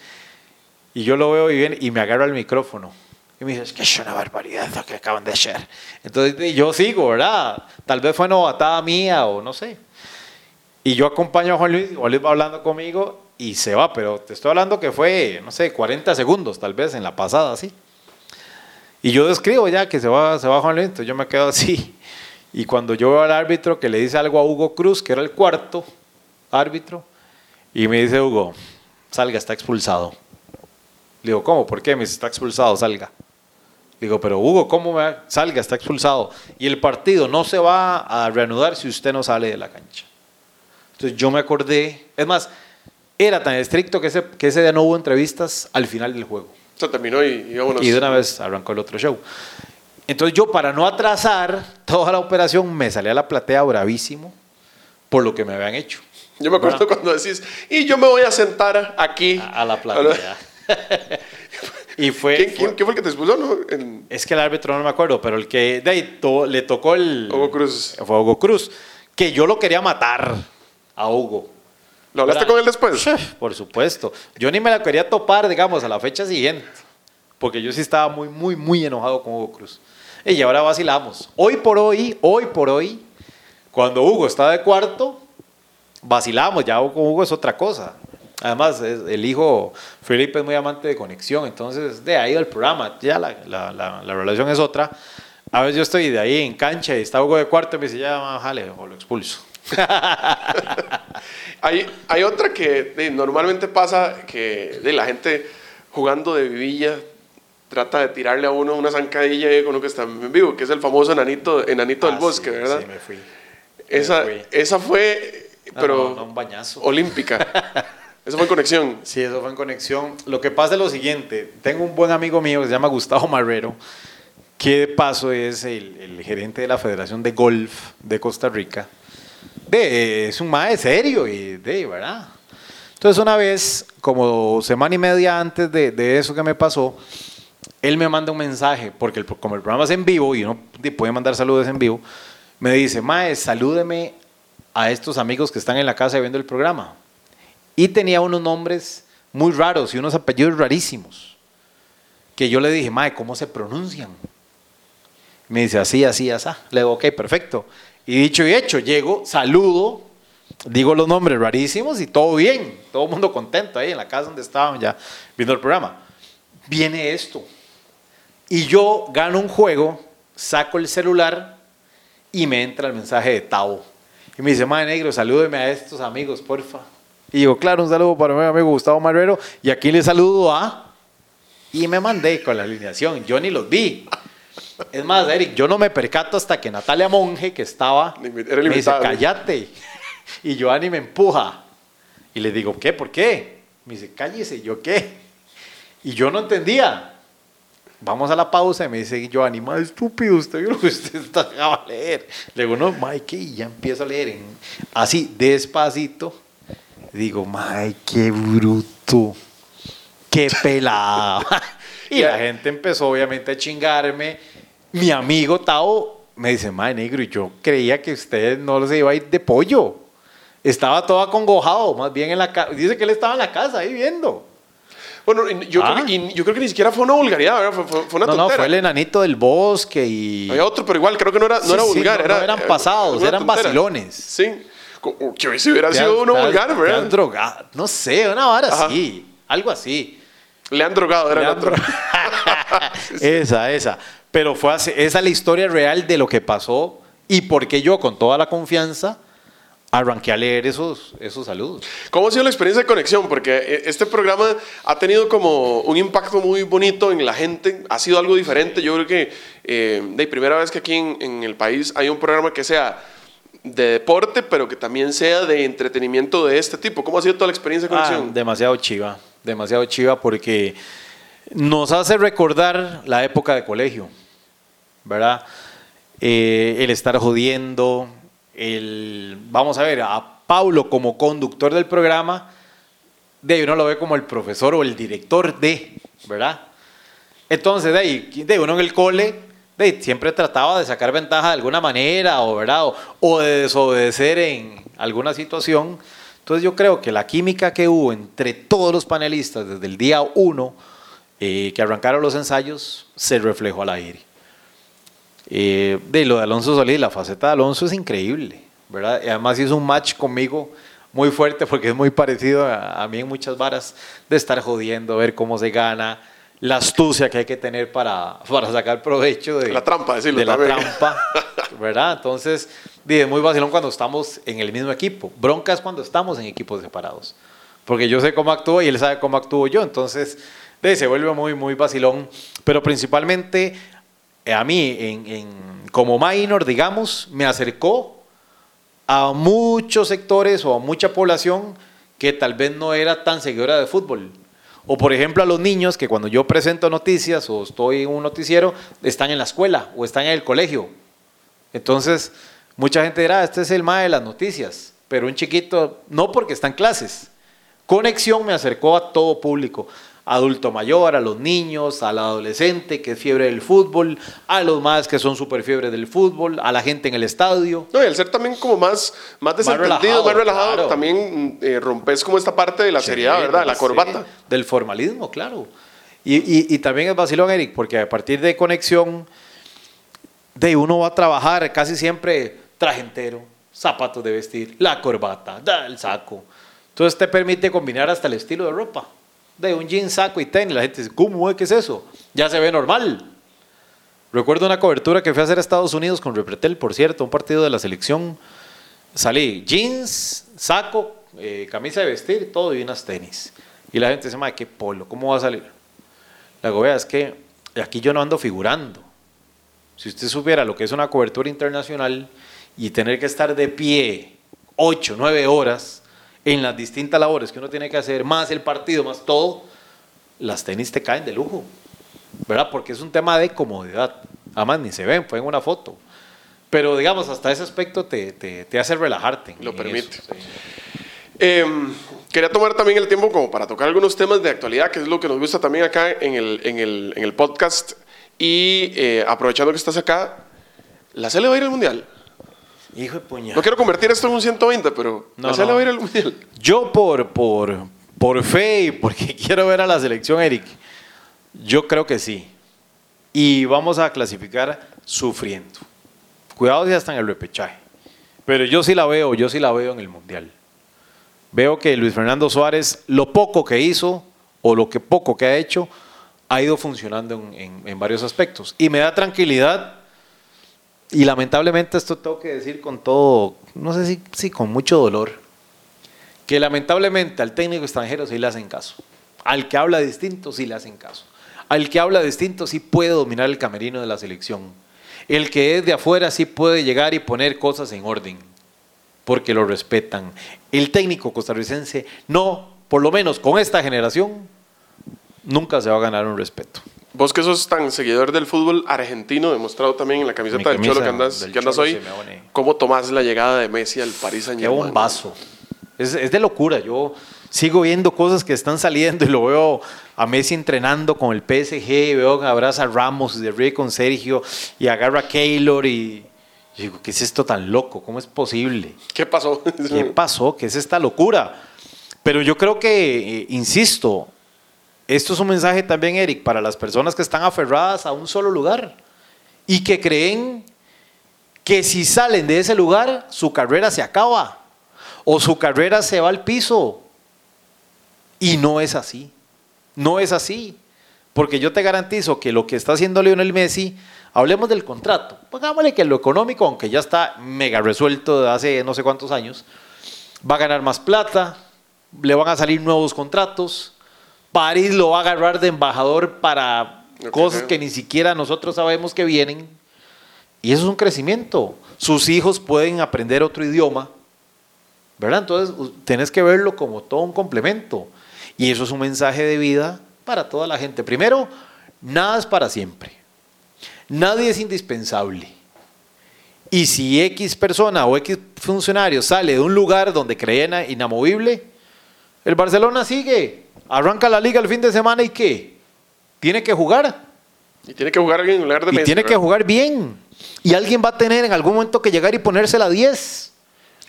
y yo lo veo y y me agarra el micrófono. Y me dice, es que es una barbaridad lo que acaban de hacer. Entonces yo sigo, ¿verdad? Tal vez fue novatada mía o no sé. Y yo acompaño a Juan Luis, Juan Luis va hablando conmigo y se va, pero te estoy hablando que fue, no sé, 40 segundos tal vez en la pasada, así. Y yo describo ya que se va, se va Juan Luis, entonces yo me quedo así. Y cuando yo veo al árbitro que le dice algo a Hugo Cruz, que era el cuarto árbitro, y me dice Hugo, salga, está expulsado. Le digo, ¿cómo? ¿Por qué? Me dice, está expulsado, salga. Le digo, pero Hugo, ¿cómo me va? Salga, está expulsado. Y el partido no se va a reanudar si usted no sale de la cancha. Entonces yo me acordé, es más, era tan estricto que ese, que ese día no hubo entrevistas al final del juego. Se terminó y, y vámonos. Y de una vez arrancó el otro show. Entonces yo para no atrasar toda la operación me salí a la platea bravísimo por lo que me habían hecho. Yo me acuerdo cuando decís, y yo me voy a sentar aquí. A, a la platea. y fue, ¿Quién, fue- quién, quién fue el que te expulsó? No? En- Es que el árbitro no me acuerdo, pero el que de ahí to- le tocó el... Hugo Cruz. Fue Hugo Cruz. Que yo lo quería matar a Hugo. ¿Lo hablaste ¿Verdad? con él después? Por supuesto. Yo ni me la quería topar, digamos, a la fecha siguiente. Porque yo sí estaba muy, muy, muy enojado con Hugo Cruz. Y ahora vacilamos. Hoy por hoy, hoy por hoy, cuando Hugo está de cuarto, vacilamos. Ya Hugo es otra cosa. Además, el hijo Felipe es muy amante de conexión. Entonces, de ahí el programa, ya la, la- la- la relación es otra. A veces yo estoy de ahí en cancha y está Hugo de cuarto y me dice, ya, jale, o lo expulso. hay, hay otra que normalmente pasa que de, la gente jugando de vivilla trata de tirarle a uno una zancadilla con uno que está en vivo, que es el famoso enanito, enanito del Ah, bosque, sí, ¿verdad? Sí, me fui. esa, me fui. esa fue, No, pero no, no, un bañazo. olímpica. esa fue en conexión. Sí, eso fue en conexión. Lo que pasa es lo siguiente. Tengo un buen amigo mío que se llama Gustavo Marrero, que de paso es el, el gerente de la Federación de Golf de Costa Rica. De, es un mae serio y de, ¿verdad? Entonces una vez, como semana y media antes de, de eso que me pasó, él me manda un mensaje, porque el- como el programa es en vivo y uno puede mandar saludos en vivo, me dice, Mae, salúdeme a estos amigos que están en la casa viendo el programa. Y tenía unos nombres muy raros y unos apellidos rarísimos. Que yo le dije, Mae, ¿cómo se pronuncian? Me dice, así, así, así. Le digo, ok, perfecto. Y dicho y hecho, llego, saludo, digo los nombres rarísimos y todo bien. Todo mundo contento ahí en la casa donde estaban ya viendo el programa. Viene esto. Y yo gano un juego, saco el celular y me entra el mensaje de Tavo. Y me dice, Mae Negro, salúdeme a estos amigos, porfa. Y digo, claro, un saludo para mi amigo Gustavo Marrero. Y aquí le saludo a... Y me mandé con la alineación. Yo ni los vi. Es más, Eric, yo no me percato hasta que Natalia Monge, que estaba, Era me dice, cállate. Y Giovanni me empuja. Y le digo, ¿qué? ¿Por qué? Me dice, cállese. ¿Yo qué? Y yo no entendía. Vamos a la pausa y me dice Giovanni, más estúpido usted, lo que usted está de leer. Le digo, no, Mike, y ya empiezo a leer en- así, despacito. Digo, Mike, qué bruto, qué pelado. y la gente empezó obviamente a chingarme. Mi amigo Tao me dice, Mike, negro, y yo creía que usted no se iba a ir de pollo. Estaba todo acongojado, más bien en la casa. Dice que él estaba en la casa ahí viendo. Bueno, yo, Ah. creo que, y yo creo que ni siquiera fue una vulgaridad. Fue, fue- una no, no, tontera. fue el enanito del bosque y... Había otro, pero igual creo que no era, no Sí, era sí, vulgar. no, era, no eran eh, pasados, eran tontera. vacilones. Sí. Que si hubiera sido has- uno vulgar, han ¿verdad? drogado, no sé, una vara así, algo así. Le han drogado, era Leandro. otro. esa, esa. Pero fue así, esa es la historia real de lo que pasó y por qué yo, con toda la confianza, arranqué a leer esos, esos saludos. ¿Cómo ha sido la experiencia de conexión? Porque eh, este programa ha tenido como un impacto muy bonito en la gente, ha sido algo diferente. Yo creo que eh, de primera vez que aquí en, en el país hay un programa que sea de deporte, pero que también sea de entretenimiento de este tipo. ¿Cómo ha sido toda la experiencia de Ah, conexión? demasiado chiva, demasiado chiva porque nos hace recordar la época de colegio, ¿verdad? Eh, el estar jodiendo, el, vamos a ver, a Paulo como conductor del programa, de uno lo ve como el profesor o el director de, ¿verdad? Entonces, de ahí, de uno en el cole, de ahí, siempre trataba de sacar ventaja de alguna manera, o, ¿verdad? O, o de desobedecer en alguna situación. Entonces yo creo que la química que hubo entre todos los panelistas desde el día uno eh, que arrancaron los ensayos se reflejó al aire. Eh, de lo de Alonso Solís, la faceta de Alonso es increíble, ¿verdad? Y además hizo un match conmigo muy fuerte porque es muy parecido a, a mí en muchas varas de estar jodiendo, ver cómo se gana, la astucia que hay que tener para, para sacar provecho de La trampa, decirlo de la también. trampa, ¿verdad? Entonces, es muy vacilón cuando estamos en el mismo equipo. Bronca es cuando estamos en equipos separados. Porque yo sé cómo actúo y él sabe cómo actúo yo. Entonces, di, se vuelve muy, muy vacilón. Pero principalmente a mí, como minor, digamos, me acercó a muchos sectores o a mucha población que tal vez no era tan seguidora de fútbol. O por ejemplo a los niños que cuando yo presento noticias o estoy en un noticiero, están en la escuela o están en el colegio. Entonces, mucha gente dirá, este es el más de las noticias, pero un chiquito, no porque está en clases. Conexión me acercó a todo público, adulto mayor, a los niños, al adolescente que es fiebre del fútbol, a los más que son super fiebre del fútbol, a la gente en el estadio. No, y al ser también como más, más desentendido, más relajado, relajado, claro. también eh, rompes como esta parte de la seriedad, Sí, ¿verdad? La sí, corbata. Del formalismo, claro. Y, y- y también es vacilón, Eric, porque a partir de conexión, de uno va a trabajar casi siempre traje entero, zapatos de vestir, la corbata, da, el saco. Entonces te permite combinar hasta el estilo de ropa. De un jean, saco y tenis. La gente dice, ¿cómo que es eso? Ya se ve normal. Recuerdo una cobertura que fui a hacer a Estados Unidos con Repretel, por cierto, un partido de la selección. Salí jeans, saco, eh, camisa de vestir, todo y unas tenis. Y la gente dice, madre, qué polo, ¿cómo va a salir? La digo, vea, es que aquí yo no ando figurando. Si usted supiera lo que es una cobertura internacional y tener que estar de pie 8, 9 horas en las distintas labores que uno tiene que hacer, más el partido, más todo, las tenis te caen de lujo, ¿verdad? Porque es un tema de comodidad. Además, ni se ven, fue en una foto. Pero digamos, hasta ese aspecto te, te, te hace relajarte. Lo permite. Em, quería tomar también el tiempo como para tocar algunos temas de actualidad, que es lo que nos gusta también acá en el, en el, en el podcast. Y eh, aprovechando que estás acá, ¿la Cele va a ir al Mundial? Hijo de puñal. No quiero convertir esto en un 120, pero No, ¿la Cele no. va a ir al Mundial? Yo por, por, por fe y porque quiero ver a la selección, Eric, yo creo que sí. Y vamos a clasificar sufriendo. Cuidado si hasta en el repechaje. Pero yo sí la veo, yo sí la veo en el Mundial. Veo que Luis Fernando Suárez, lo poco que hizo o lo que poco que ha hecho, ha ido funcionando en, en- en varios aspectos. Y me da tranquilidad y lamentablemente esto tengo que decir con todo, no sé si, si con mucho dolor, que lamentablemente al técnico extranjero sí le hacen caso. Al que habla distinto sí le hacen caso. Al que habla distinto sí puede dominar el camerino de la selección. El que es de afuera sí puede llegar y poner cosas en orden, porque lo respetan. El técnico costarricense no, por lo menos con esta generación, nunca se va a ganar un respeto. Vos que sos tan seguidor del fútbol argentino, demostrado también en la camiseta Mi del camisa Cholo que andas, que andas hoy, Simeone. ¿cómo tomás la llegada de Messi al Paris Qué Saint-Germain? bombazo. Es, es de locura. Yo sigo viendo cosas que están saliendo y lo veo a Messi entrenando con el PSG, veo que abraza a Ramos y de ríe con Sergio y agarra a Keylor y yo digo, ¿qué es esto tan loco? ¿Cómo es posible? ¿Qué pasó? ¿Qué pasó? ¿Qué es esta locura? Pero yo creo que, eh, insisto, esto es un mensaje también, Eric, para las personas que están aferradas a un solo lugar y que creen que si salen de ese lugar, su carrera se acaba o su carrera se va al piso. Y no es así. No es así. Porque yo te garantizo que lo que está haciendo Lionel Messi, hablemos del contrato. Pongámosle que lo económico, aunque ya está mega resuelto de hace no sé cuántos años, va a ganar más plata, le van a salir nuevos contratos. París lo va a agarrar de embajador para cosas que ni siquiera nosotros sabemos que vienen. Y eso es un crecimiento. Sus hijos pueden aprender otro idioma. ¿Verdad? Entonces, tenés que verlo como todo un complemento. Y eso es un mensaje de vida para toda la gente. Primero, nada es para siempre. Nadie es indispensable. Y si X persona o X funcionario sale de un lugar donde creían inamovible, el Barcelona sigue. Arranca la liga el fin de semana y ¿qué? Tiene que jugar. Y tiene que jugar alguien en lugar de Y Messi. tiene que jugar bien. Y alguien va a tener en algún momento que llegar y ponerse la 10.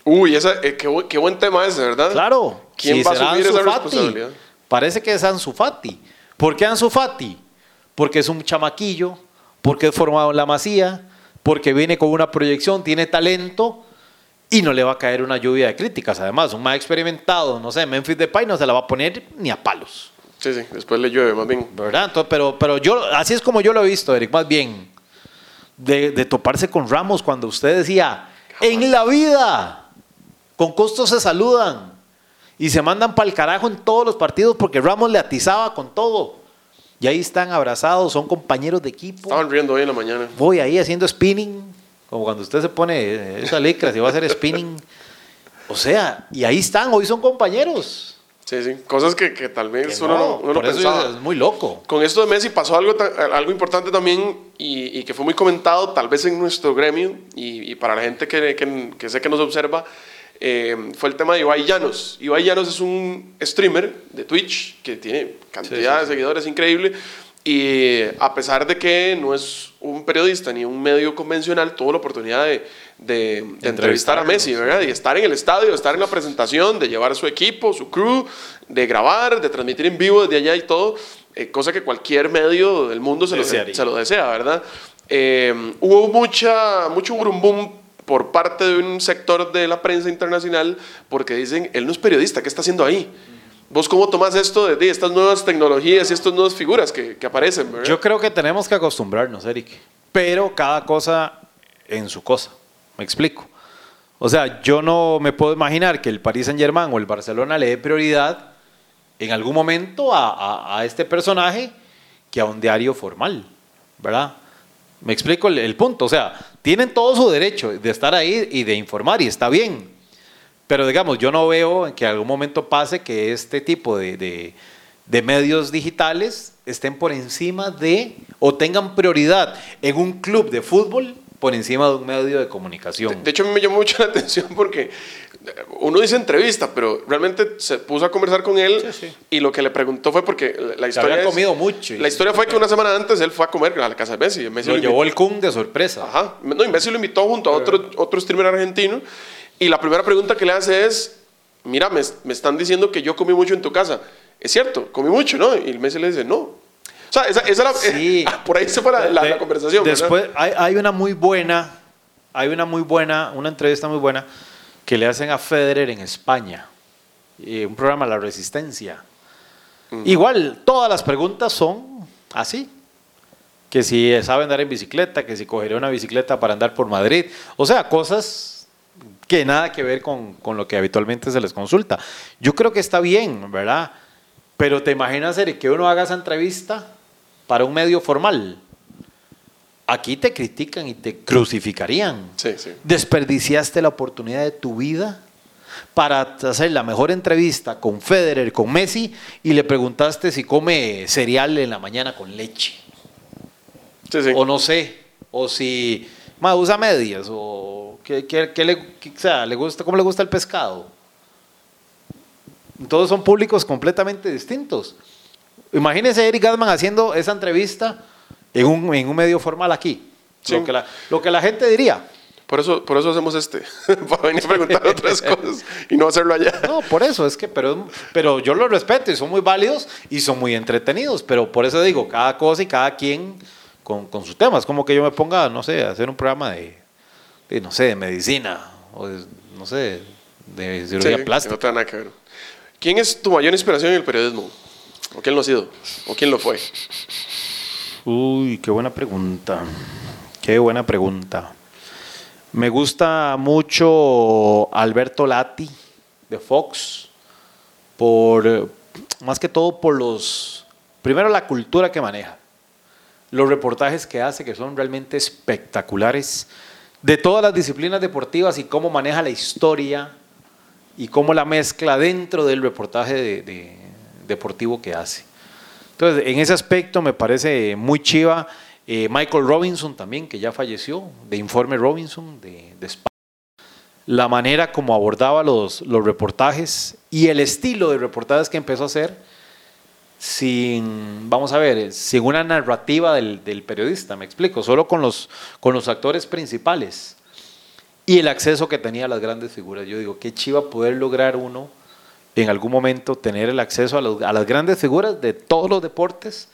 Uy, esa, eh, qué, bu- qué buen tema ese, ¿verdad? Claro. ¿Quién Si va a será asumir Ansu esa Fati. responsabilidad? Parece que es Ansu Fati. ¿Por qué Ansu Fati? Porque es un chamaquillo, porque es formado en la masía, porque viene con una proyección, tiene talento y no le va a caer una lluvia de críticas. Además, un más experimentado, no sé, Memphis Depay no se la va a poner ni a palos. Sí, sí, después le llueve más bien. ¿Verdad? Entonces, pero, pero yo, así es como yo lo he visto, Eric, más bien. De, de toparse con Ramos cuando usted decía, en la vida, con costos se saludan y se mandan para el carajo en todos los partidos porque Ramos le atizaba con todo. Y ahí están abrazados, son compañeros de equipo. Estaban riendo hoy en la mañana. Voy ahí haciendo spinning, como cuando usted se pone eh, esa licra, si va a hacer spinning. O sea, y ahí están, hoy son compañeros. Sí, sí. Cosas que, que tal vez Que uno no, no, uno no por eso pensaba. es muy loco. Con esto de Messi pasó algo, algo importante también y, y que fue muy comentado tal vez en nuestro gremio y, y para la gente que, que- que sé que nos observa, eh, fue el tema de Ibai Llanos. Ibai Llanos es un streamer de Twitch que tiene cantidad Sí, sí, de sí. seguidores increíble y a pesar de que no es un periodista ni un medio convencional, tuvo la oportunidad de, de- de entrevistar a Messi, ¿verdad? Y estar en el estadio, estar en la presentación, de llevar su equipo, su crew, de grabar, de transmitir en vivo desde allá y todo, eh, cosa que cualquier medio del mundo se lo, se lo desea, ¿verdad? Eh, hubo mucha, mucho burumbum por parte de un sector de la prensa internacional porque dicen, él no es periodista, ¿qué está haciendo ahí? ¿Vos cómo tomás esto de, de estas nuevas tecnologías y estas nuevas figuras que, que aparecen? ¿verdad? Yo creo que tenemos que acostumbrarnos, Eric. Pero cada cosa en su cosa. Me explico. O sea, yo no me puedo imaginar que el Paris Saint Germain o el Barcelona le dé prioridad en algún momento a, a, este personaje que a un diario formal, ¿verdad? Me explico el, punto. O sea, tienen todo su derecho de estar ahí y de informar y está bien. Pero digamos, yo no veo que en algún momento pase que este tipo de, de, de medios digitales estén por encima de o tengan prioridad en un club de fútbol por encima de un medio de comunicación. De, hecho, a mí me llamó mucho la atención porque uno dice entrevista, pero realmente se puso a conversar con él y lo que le preguntó fue porque la historia. había comido mucho. La historia fue que una semana antes él fue a comer a la casa de Messi. Messi lo, llevó el cum de sorpresa. Ajá. No, y Messi lo invitó junto a otro, otro streamer argentino y la primera pregunta que le hace es: Mira, me, me están diciendo que yo comí mucho en tu casa. Es cierto, comí mucho, ¿no? Y Messi le dice: No, o sea, esa, esa sí. por ahí se fue la, la, conversación. Después hay, hay, una muy buena, hay una muy buena, una entrevista muy buena que le hacen a Federer en España, un programa La Resistencia. Igual, todas las preguntas son así. Que si sabe andar en bicicleta, que si cogería una bicicleta para andar por Madrid. O sea, cosas que nada que ver con, con lo que habitualmente se les consulta. Yo creo que está bien, ¿verdad? Pero te imaginas, Eric, que uno haga esa entrevista para un medio formal. Aquí te critican y te crucificarían. Desperdiciaste la oportunidad de tu vida para hacer la mejor entrevista con Federer, con Messi, y le preguntaste si come cereal en la mañana con leche. O no sé, o si usa medias, o, que, le, sea, le gusta, cómo le gusta el pescado. Todos son públicos completamente distintos. Imagínense Eric Gatman haciendo esa entrevista en un, en un medio formal aquí. Lo, que la, lo que la gente diría. Por eso, por eso hacemos este, para venir a preguntar otras cosas y no hacerlo allá. No, por eso, es que, pero, pero yo los respeto y son muy válidos y son muy entretenidos, pero por eso digo, cada cosa y cada quien con, con sus temas. Como que yo me ponga, no sé, a hacer un programa de, no sé, de medicina o no sé, de cirugía plástica. No nada que ver. ¿Quién es tu mayor inspiración en el periodismo? ¿O quién lo ha sido? ¿O quién lo fue? Uy, qué buena pregunta. Qué buena pregunta. Me gusta mucho Alberto Lati de Fox, por más que todo por los, primero la cultura que maneja, los reportajes que hace que son realmente espectaculares, de todas las disciplinas deportivas y cómo maneja la historia y cómo la mezcla dentro del reportaje de, deportivo que hace. Entonces, en ese aspecto me parece muy chiva. Eh, Michael Robinson también, que ya falleció, de Informe Robinson, de, de España. La manera como abordaba los, los reportajes y el estilo de reportajes que empezó a hacer sin, vamos a ver, sin una narrativa del, periodista, me explico, solo con los, con los actores principales y el acceso que tenía a las grandes figuras. Yo digo, qué chiva poder lograr uno en algún momento tener el acceso a, las grandes figuras de todos los deportes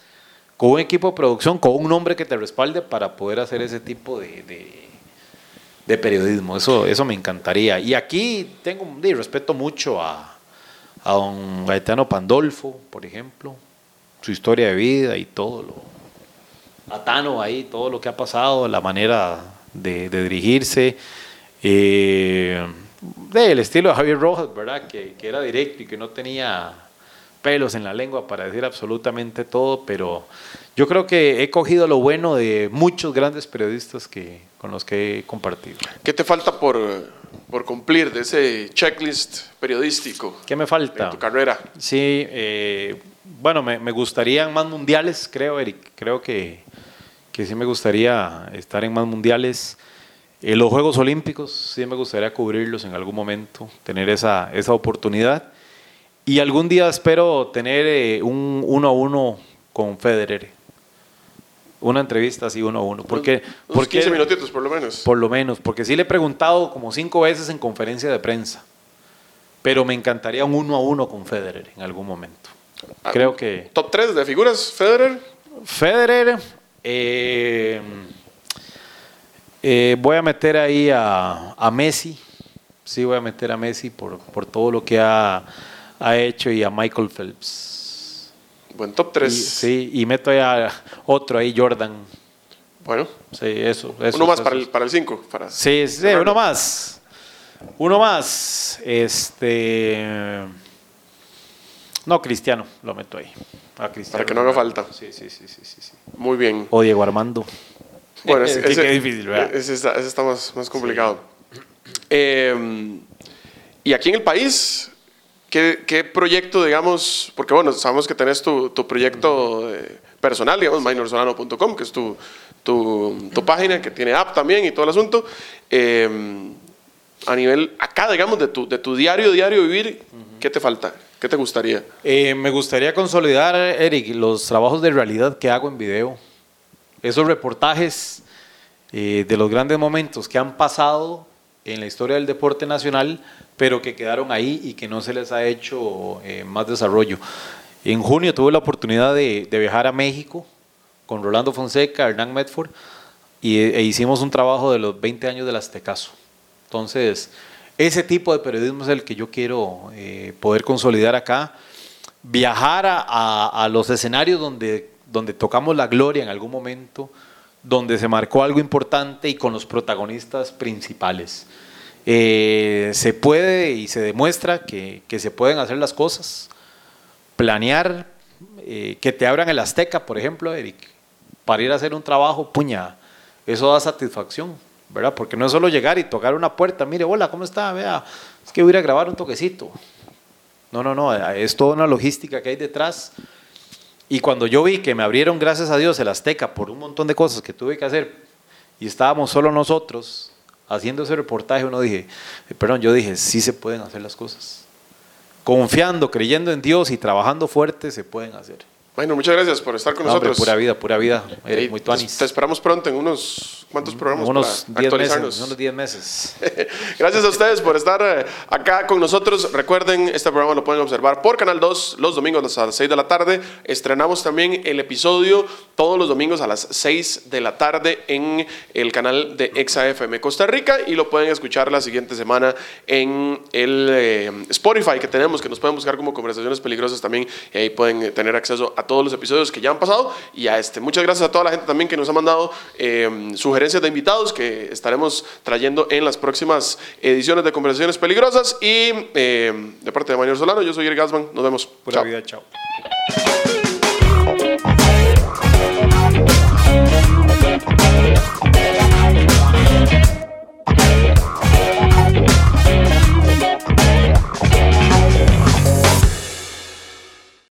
con un equipo de producción, con un nombre que te respalde para poder hacer ese tipo de, de, periodismo. Eso, eso me encantaría. Y aquí tengo, y respeto mucho a, a don Gaetano Pandolfo, por ejemplo, su historia de vida y todo lo... A Tano ahí, todo lo que ha pasado, la manera de, dirigirse. Eh, del estilo de Javier Rojas, ¿verdad? Que, que, era directo y que no tenía pelos en la lengua para decir absolutamente todo, pero yo creo que he cogido lo bueno de muchos grandes periodistas que, con los que he compartido. ¿Qué te falta por, por cumplir de ese checklist periodístico? ¿Qué me falta? En tu carrera. Sí, eh, bueno, me, me, gustarían más mundiales, creo, Eric. Creo que, que sí me gustaría estar en más mundiales. Eh, los Juegos Olímpicos, sí me gustaría cubrirlos en algún momento, tener esa, esa oportunidad. Y algún día espero tener eh, un uno a uno con Federer. Una entrevista así uno a uno. Porque, porque, 15 minutitos por lo menos. Por lo menos, porque sí le he preguntado como cinco veces en conferencia de prensa. Pero me encantaría un uno a uno con Federer en algún momento. Ah, Creo que... ¿Top 3 de figuras, Federer? Federer, eh, eh, voy a meter ahí a, a, Messi, sí voy a meter a Messi por, por todo lo que ha, ha, hecho y a Michael Phelps. Buen top 3. sí, y meto a otro ahí, Jordan. Bueno. Sí, eso. eso uno más para el 5. Para sí, sí, uno más. Uno más. Este. No, Cristiano, lo meto ahí. A Cristiano. Para que no haga falta. Sí, sí, sí, sí, sí. Muy bien. O Diego Armando. Bueno, ese, ese, difícil, ¿verdad? Ese está, más, más complicado. Eh, y aquí en el país, ¿qué, ¿qué, proyecto, digamos, porque bueno, sabemos que tenés tu, tu proyecto eh, personal, digamos, minorsolano.com, que es tu, tu, tu, página, que tiene app también y todo el asunto. Eh, a nivel, acá, digamos, de tu, de tu diario, diario vivir, ¿qué te falta? ¿Qué te gustaría? Eh, me gustaría consolidar, Eric, los trabajos de realidad que hago en video. Esos reportajes de los grandes momentos que han pasado en la historia del deporte nacional, pero que quedaron ahí y que no se les ha hecho eh, más desarrollo. En junio tuve la oportunidad de, viajar a México con Rolando Fonseca, Hernán Medford, y, e hicimos un trabajo de los 20 años del Aztecaso. Entonces, ese tipo de periodismo es el que yo quiero eh, poder consolidar acá. Viajar a, a, los escenarios donde, donde tocamos la gloria en algún momento, donde se marcó algo importante y con los protagonistas principales. Eh, se puede y se demuestra que, se pueden hacer las cosas, planear, eh, que te abran el Azteca, por ejemplo, Eric, para ir a hacer un trabajo, puña, eso da satisfacción, ¿verdad? Porque no es solo llegar y tocar una puerta, mire, hola, ¿cómo está? Vea, es que voy a a grabar un toquecito. No, no, no, es toda una logística que hay detrás y cuando yo vi que me abrieron, gracias a Dios, el Azteca por un montón de cosas que tuve que hacer y estábamos solo nosotros haciendo ese reportaje, uno dije, eh, perdón, yo dije, sí se pueden hacer las cosas. Confiando, creyendo en Dios y trabajando fuerte, se pueden hacer. Bueno, muchas gracias por estar con nosotros. pura vida, pura vida. muy Te esperamos pronto en unos ¿Cuántos programas? Unos 10 meses. Unos 10 meses. Gracias a ustedes por estar eh, acá con nosotros. Recuerden, este programa lo pueden observar por Canal 2 los domingos a las 6 de la tarde. Estrenamos también el episodio todos los domingos a las 6 de la tarde en el canal de ExaFM Costa Rica y lo pueden escuchar la siguiente semana en el eh, Spotify que tenemos, que nos pueden buscar como Conversaciones Peligrosas también y ahí pueden tener acceso a todos los episodios que ya han pasado y a este. Muchas gracias a toda la gente también que nos ha mandado eh, sugerencias de invitados que estaremos trayendo en las próximas ediciones de Conversaciones Peligrosas. Y eh, de parte de Manuel Solano, yo soy Eric Gasman. Nos vemos. Pura vida, chao.